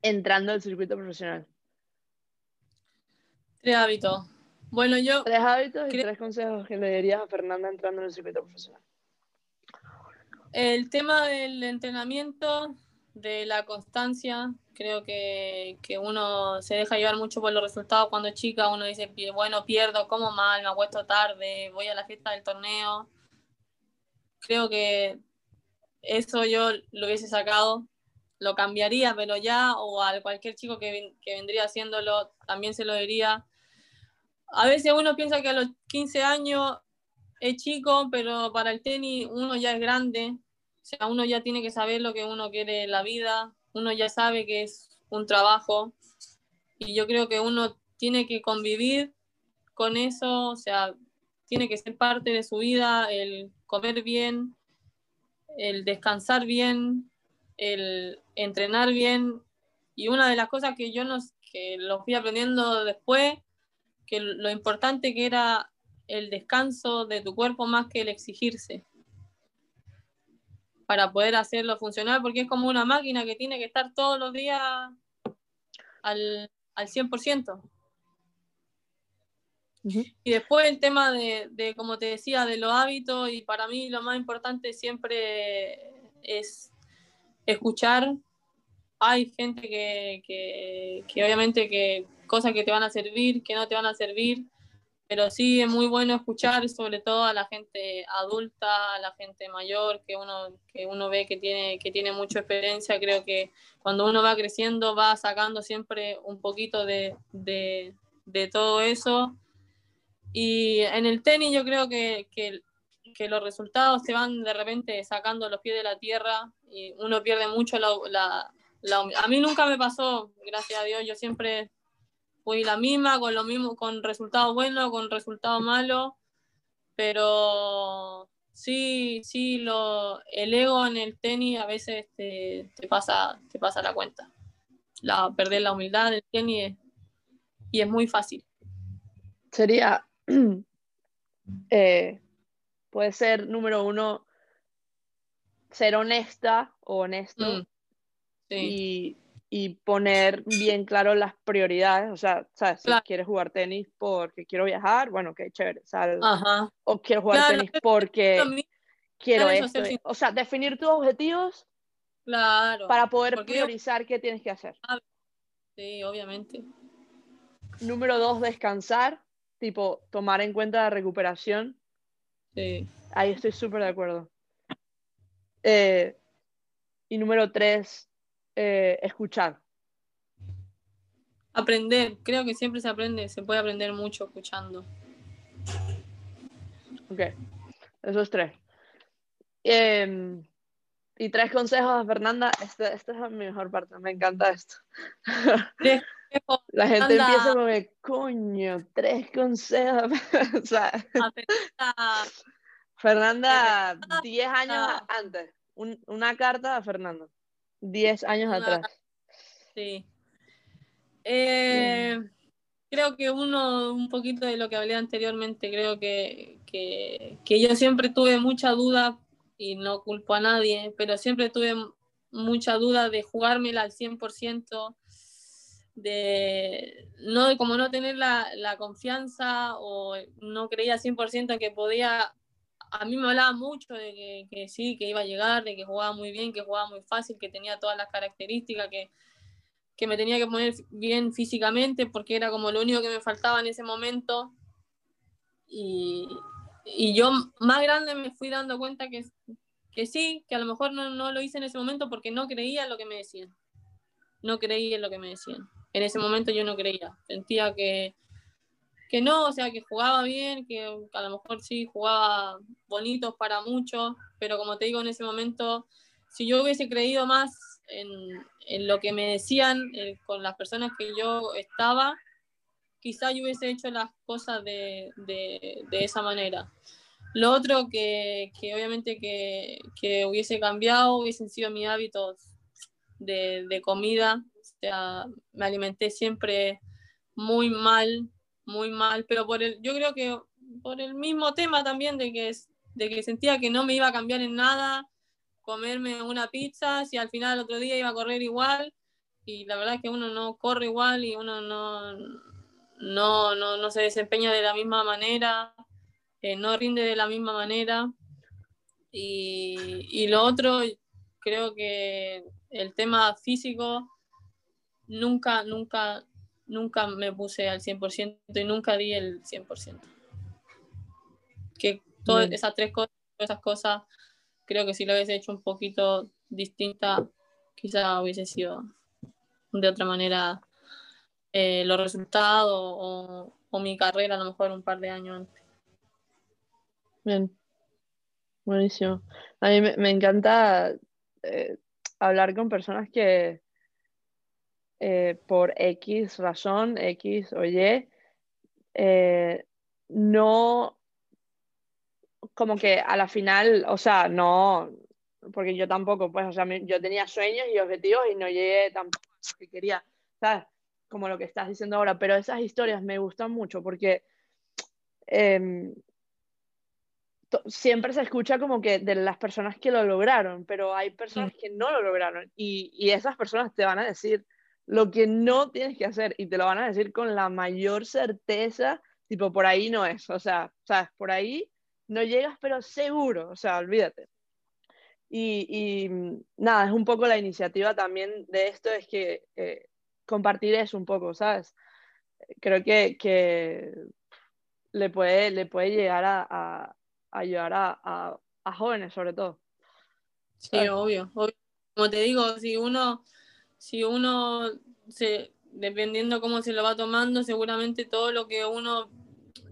entrando al circuito profesional. Tres hábitos. Bueno, yo... Tres hábitos y tres consejos que le dirías a Fernanda entrando en el circuito profesional. El tema del entrenamiento, de la constancia, creo que, que, uno se deja llevar mucho por los resultados cuando es chica, uno dice, bueno, pierdo, como mal, me acuesto tarde, voy a la fiesta del torneo. Creo que eso yo lo hubiese sacado, lo cambiaría, pero ya, o a cualquier chico que, que vendría haciéndolo, también se lo diría. A veces uno piensa que a los 15 años es chico, pero para el tenis uno ya es grande, o sea, uno ya tiene que saber lo que uno quiere en la vida, uno ya sabe que es un trabajo. Y yo creo que uno tiene que convivir con eso, o sea, tiene que ser parte de su vida, el comer bien, el descansar bien, el entrenar bien. Y una de las cosas que yo nos, que lo fui aprendiendo después, que lo importante que era el descanso de tu cuerpo más que el exigirse para poder hacerlo funcionar, porque es como una máquina que tiene que estar todos los días al, al 100%. Y después el tema de, de, como te decía, de los hábitos, y para mí lo más importante siempre es escuchar. Hay gente que, que, que obviamente que cosas que te van a servir, que no te van a servir, pero sí es muy bueno escuchar, sobre todo a la gente adulta, a la gente mayor, que uno, que uno ve que tiene, que tiene mucha experiencia. Creo que cuando uno va creciendo va sacando siempre un poquito de, de, todo eso. Y en el tenis yo creo que, que, que, los resultados se van de repente sacando los pies de la tierra y uno pierde mucho la, la, la... A mí nunca me pasó, gracias a Dios, yo siempre fui la misma, con lo mismo, con resultados buenos, con resultados malos, pero sí, sí, lo, el ego en el tenis a veces te, te pasa, te pasa la cuenta. La, perder la humildad del tenis y es muy fácil. Sería, eh, puede ser número uno, ser honesta o honesto Mm, sí, y y poner bien claro las prioridades, o sea, ¿sabes? Si Claro. quieres jugar tenis porque quiero viajar, bueno, qué chévere, sal. ajá. O quiero jugar Claro, tenis porque quiero esto. sin- O sea, definir tus objetivos Claro. para poder porque yo- priorizar qué tienes que hacer. Sí, obviamente. Número dos, descansar, tipo, tomar en cuenta la recuperación. Sí. Ahí estoy súper de acuerdo. Eh, y número tres, eh, escuchar. Aprender, creo que siempre se aprende, se puede aprender mucho escuchando. Ok, esos tres. Em, y tres consejos Fernanda. Esta, esta es mi mejor parte, me encanta esto. La gente empieza como que, coño, tres consejos. o sea, aprender a- Fernanda, 10 años antes. Un- una carta a Fernanda. 10 años atrás. Sí. Eh, creo que uno, un poquito de lo que hablé anteriormente, creo que, que, que yo siempre tuve mucha duda, y no culpo a nadie, pero siempre tuve mucha duda de jugármela al 100%, de no como no tener la, la confianza o no creía 100% que podía a mí me hablaba mucho de que, que, sí, que iba a llegar, de que jugaba muy bien, que jugaba muy fácil, que tenía todas las características, que, que me tenía que poner bien físicamente porque era como lo único que me faltaba en ese momento. Y, y yo más grande me fui dando cuenta que, que sí, que a lo mejor no, no, lo hice en ese momento porque no creía en lo que me decían. No creía en lo que me decían. En ese momento yo no creía. Sentía que, que no, o sea, que jugaba bien, que a lo mejor sí jugaba bonitos para muchos, pero como te digo, en ese momento, si yo hubiese creído más en, en lo que me decían eh, con las personas que yo estaba, quizá yo hubiese hecho las cosas de, de, de esa manera. Lo otro que, que obviamente que, que, hubiese cambiado hubiesen sido mis hábitos de, de comida. O sea, me alimenté siempre muy mal, muy mal, pero por el, yo creo que por el mismo tema también de que, de que sentía que no me iba a cambiar en nada comerme una pizza si al final el otro día iba a correr igual y la verdad es que uno no corre igual y uno no, no, no, no se desempeña de la misma manera, eh, no rinde de la misma manera. Y, y, lo otro, creo que el tema físico, nunca, nunca, nunca me puse al 100% y nunca di el 100%. Que todas esas tres cosas, esas cosas, creo que si lo hubiese hecho un poquito distinta, quizá hubiese sido de otra manera eh, los resultados o, o, mi carrera a lo mejor un par de años antes. Bien, buenísimo. A mí me, me encanta eh, hablar con personas que, eh, por X razón, X o Y, eh, no, como que a la final, o sea, no, porque yo tampoco, pues, o sea, yo tenía sueños y objetivos y no llegué tampoco a lo que quería, ¿sabes? Como lo que estás diciendo ahora, pero esas historias me gustan mucho porque eh, siempre se escucha como que de las personas que lo lograron, pero hay personas que no lo lograron y, y esas personas te van a decir lo que no tienes que hacer y te lo van a decir con la mayor certeza, tipo, por ahí no es, o sea, sabes, por ahí no llegas, pero seguro, o sea, olvídate. Y, y nada, es un poco la iniciativa también de esto, es que eh, compartir eso un poco, ¿sabes? Creo que, que le, puede, le puede llegar a, a, a ayudar a, a, a, jóvenes sobre todo. Sí, obvio, obvio. Como te digo, si uno si uno se, dependiendo cómo se lo va tomando, seguramente todo lo que uno,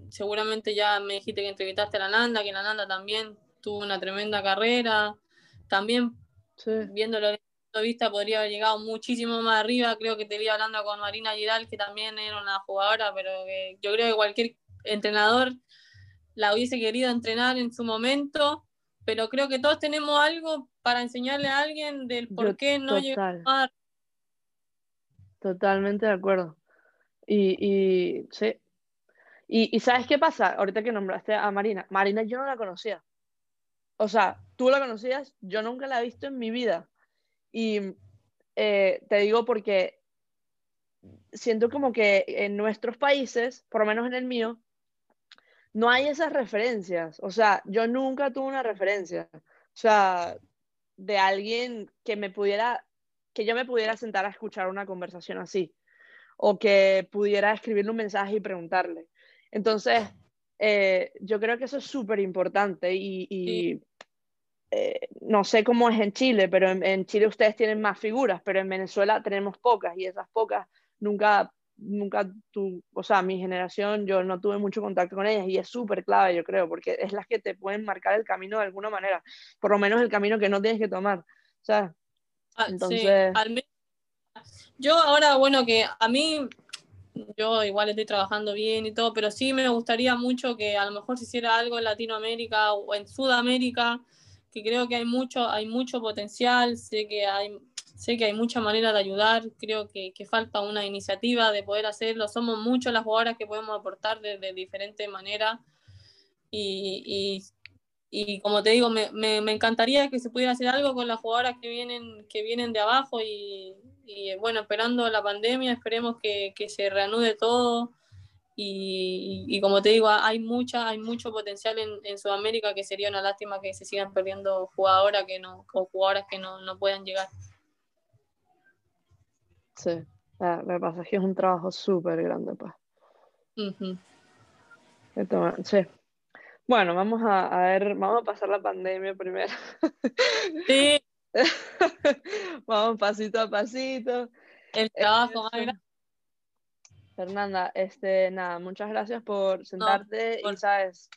seguramente ya me dijiste que entrevistaste a la Nanda, que la Nanda también tuvo una tremenda carrera, también sí. viéndolo de vista podría haber llegado muchísimo más arriba, creo que te vi hablando con Marina Giral, que también era una jugadora, pero que yo creo que cualquier entrenador la hubiese querido entrenar en su momento, pero creo que todos tenemos algo para enseñarle a alguien del por yo, qué no llegó a Totalmente de acuerdo. Y, sí. Y, y, ¿sabes qué pasa? Ahorita que nombraste a Marina. Marina yo no la conocía. O sea, tú la conocías, yo nunca la he visto en mi vida. Y eh, te digo porque siento como que en nuestros países, por lo menos en el mío, no hay esas referencias. O sea, yo nunca tuve una referencia. O sea, de alguien que me pudiera que yo me pudiera sentar a escuchar una conversación así, o que pudiera escribirle un mensaje y preguntarle. Entonces, eh, yo creo que eso es súper importante y, eh, no sé cómo es en Chile, pero en, en, Chile ustedes tienen más figuras, pero en Venezuela tenemos pocas y esas pocas nunca, nunca tu, o sea, mi generación, yo no tuve mucho contacto con ellas y es súper clave, yo creo, porque es las que te pueden marcar el camino de alguna manera, por lo menos el camino que no tienes que tomar. O sea, Ah, Entonces... Sí, yo ahora, bueno, que a mí, yo igual estoy trabajando bien y todo, pero sí me gustaría mucho que a lo mejor se hiciera algo en Latinoamérica o en Sudamérica, que creo que hay mucho, hay mucho potencial, sé que hay, sé que hay mucha manera de ayudar, creo que, que falta una iniciativa de poder hacerlo, somos muchas las jugadoras que podemos aportar de, de diferentes maneras y, y y como te digo, me, me, me, encantaría que se pudiera hacer algo con las jugadoras que vienen, que vienen de abajo y, y bueno, esperando la pandemia, esperemos que, que se reanude todo. Y, y, como te digo, hay mucha, hay mucho potencial en, en, Sudamérica que sería una lástima que se sigan perdiendo jugadoras que no, o jugadoras que no, no puedan llegar. Sí, la, lo que pasa es que es un trabajo súper grande, pues. Ujú. Sí. Bueno, vamos a, a ver, vamos a pasar la pandemia primero. Sí, Vamos pasito a pasito. el trabajo más grande. Fernanda, este, nada, muchas gracias por sentarte por- y, sabes,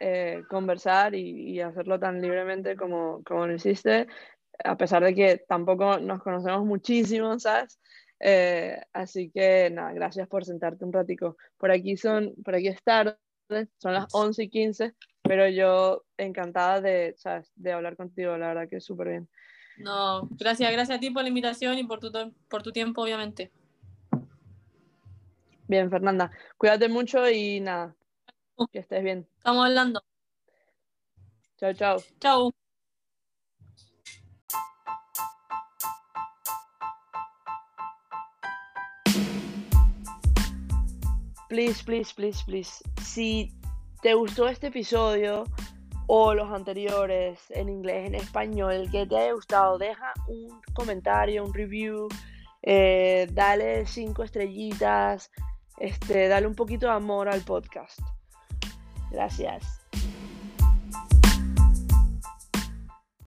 eh, conversar y, y hacerlo tan libremente como, como lo hiciste, a pesar de que tampoco nos conocemos muchísimo, ¿sabes? Eh, así que, nada, gracias por sentarte un ratico. Por aquí son, por aquí es tarde, son las 11 y 15, pero yo encantada de, ¿sabes? de hablar contigo, la verdad que es súper bien. No, gracias, gracias a ti por la invitación y por tu, por tu tiempo, obviamente. Bien, Fernanda, cuídate mucho y nada, que estés bien. Estamos hablando. Chao, chao. Chau. Please, please, please, please. Si te gustó este episodio o los anteriores en inglés, en español, que te haya gustado, deja un comentario, un review, eh, dale cinco estrellitas, este, dale un poquito de amor al podcast. Gracias.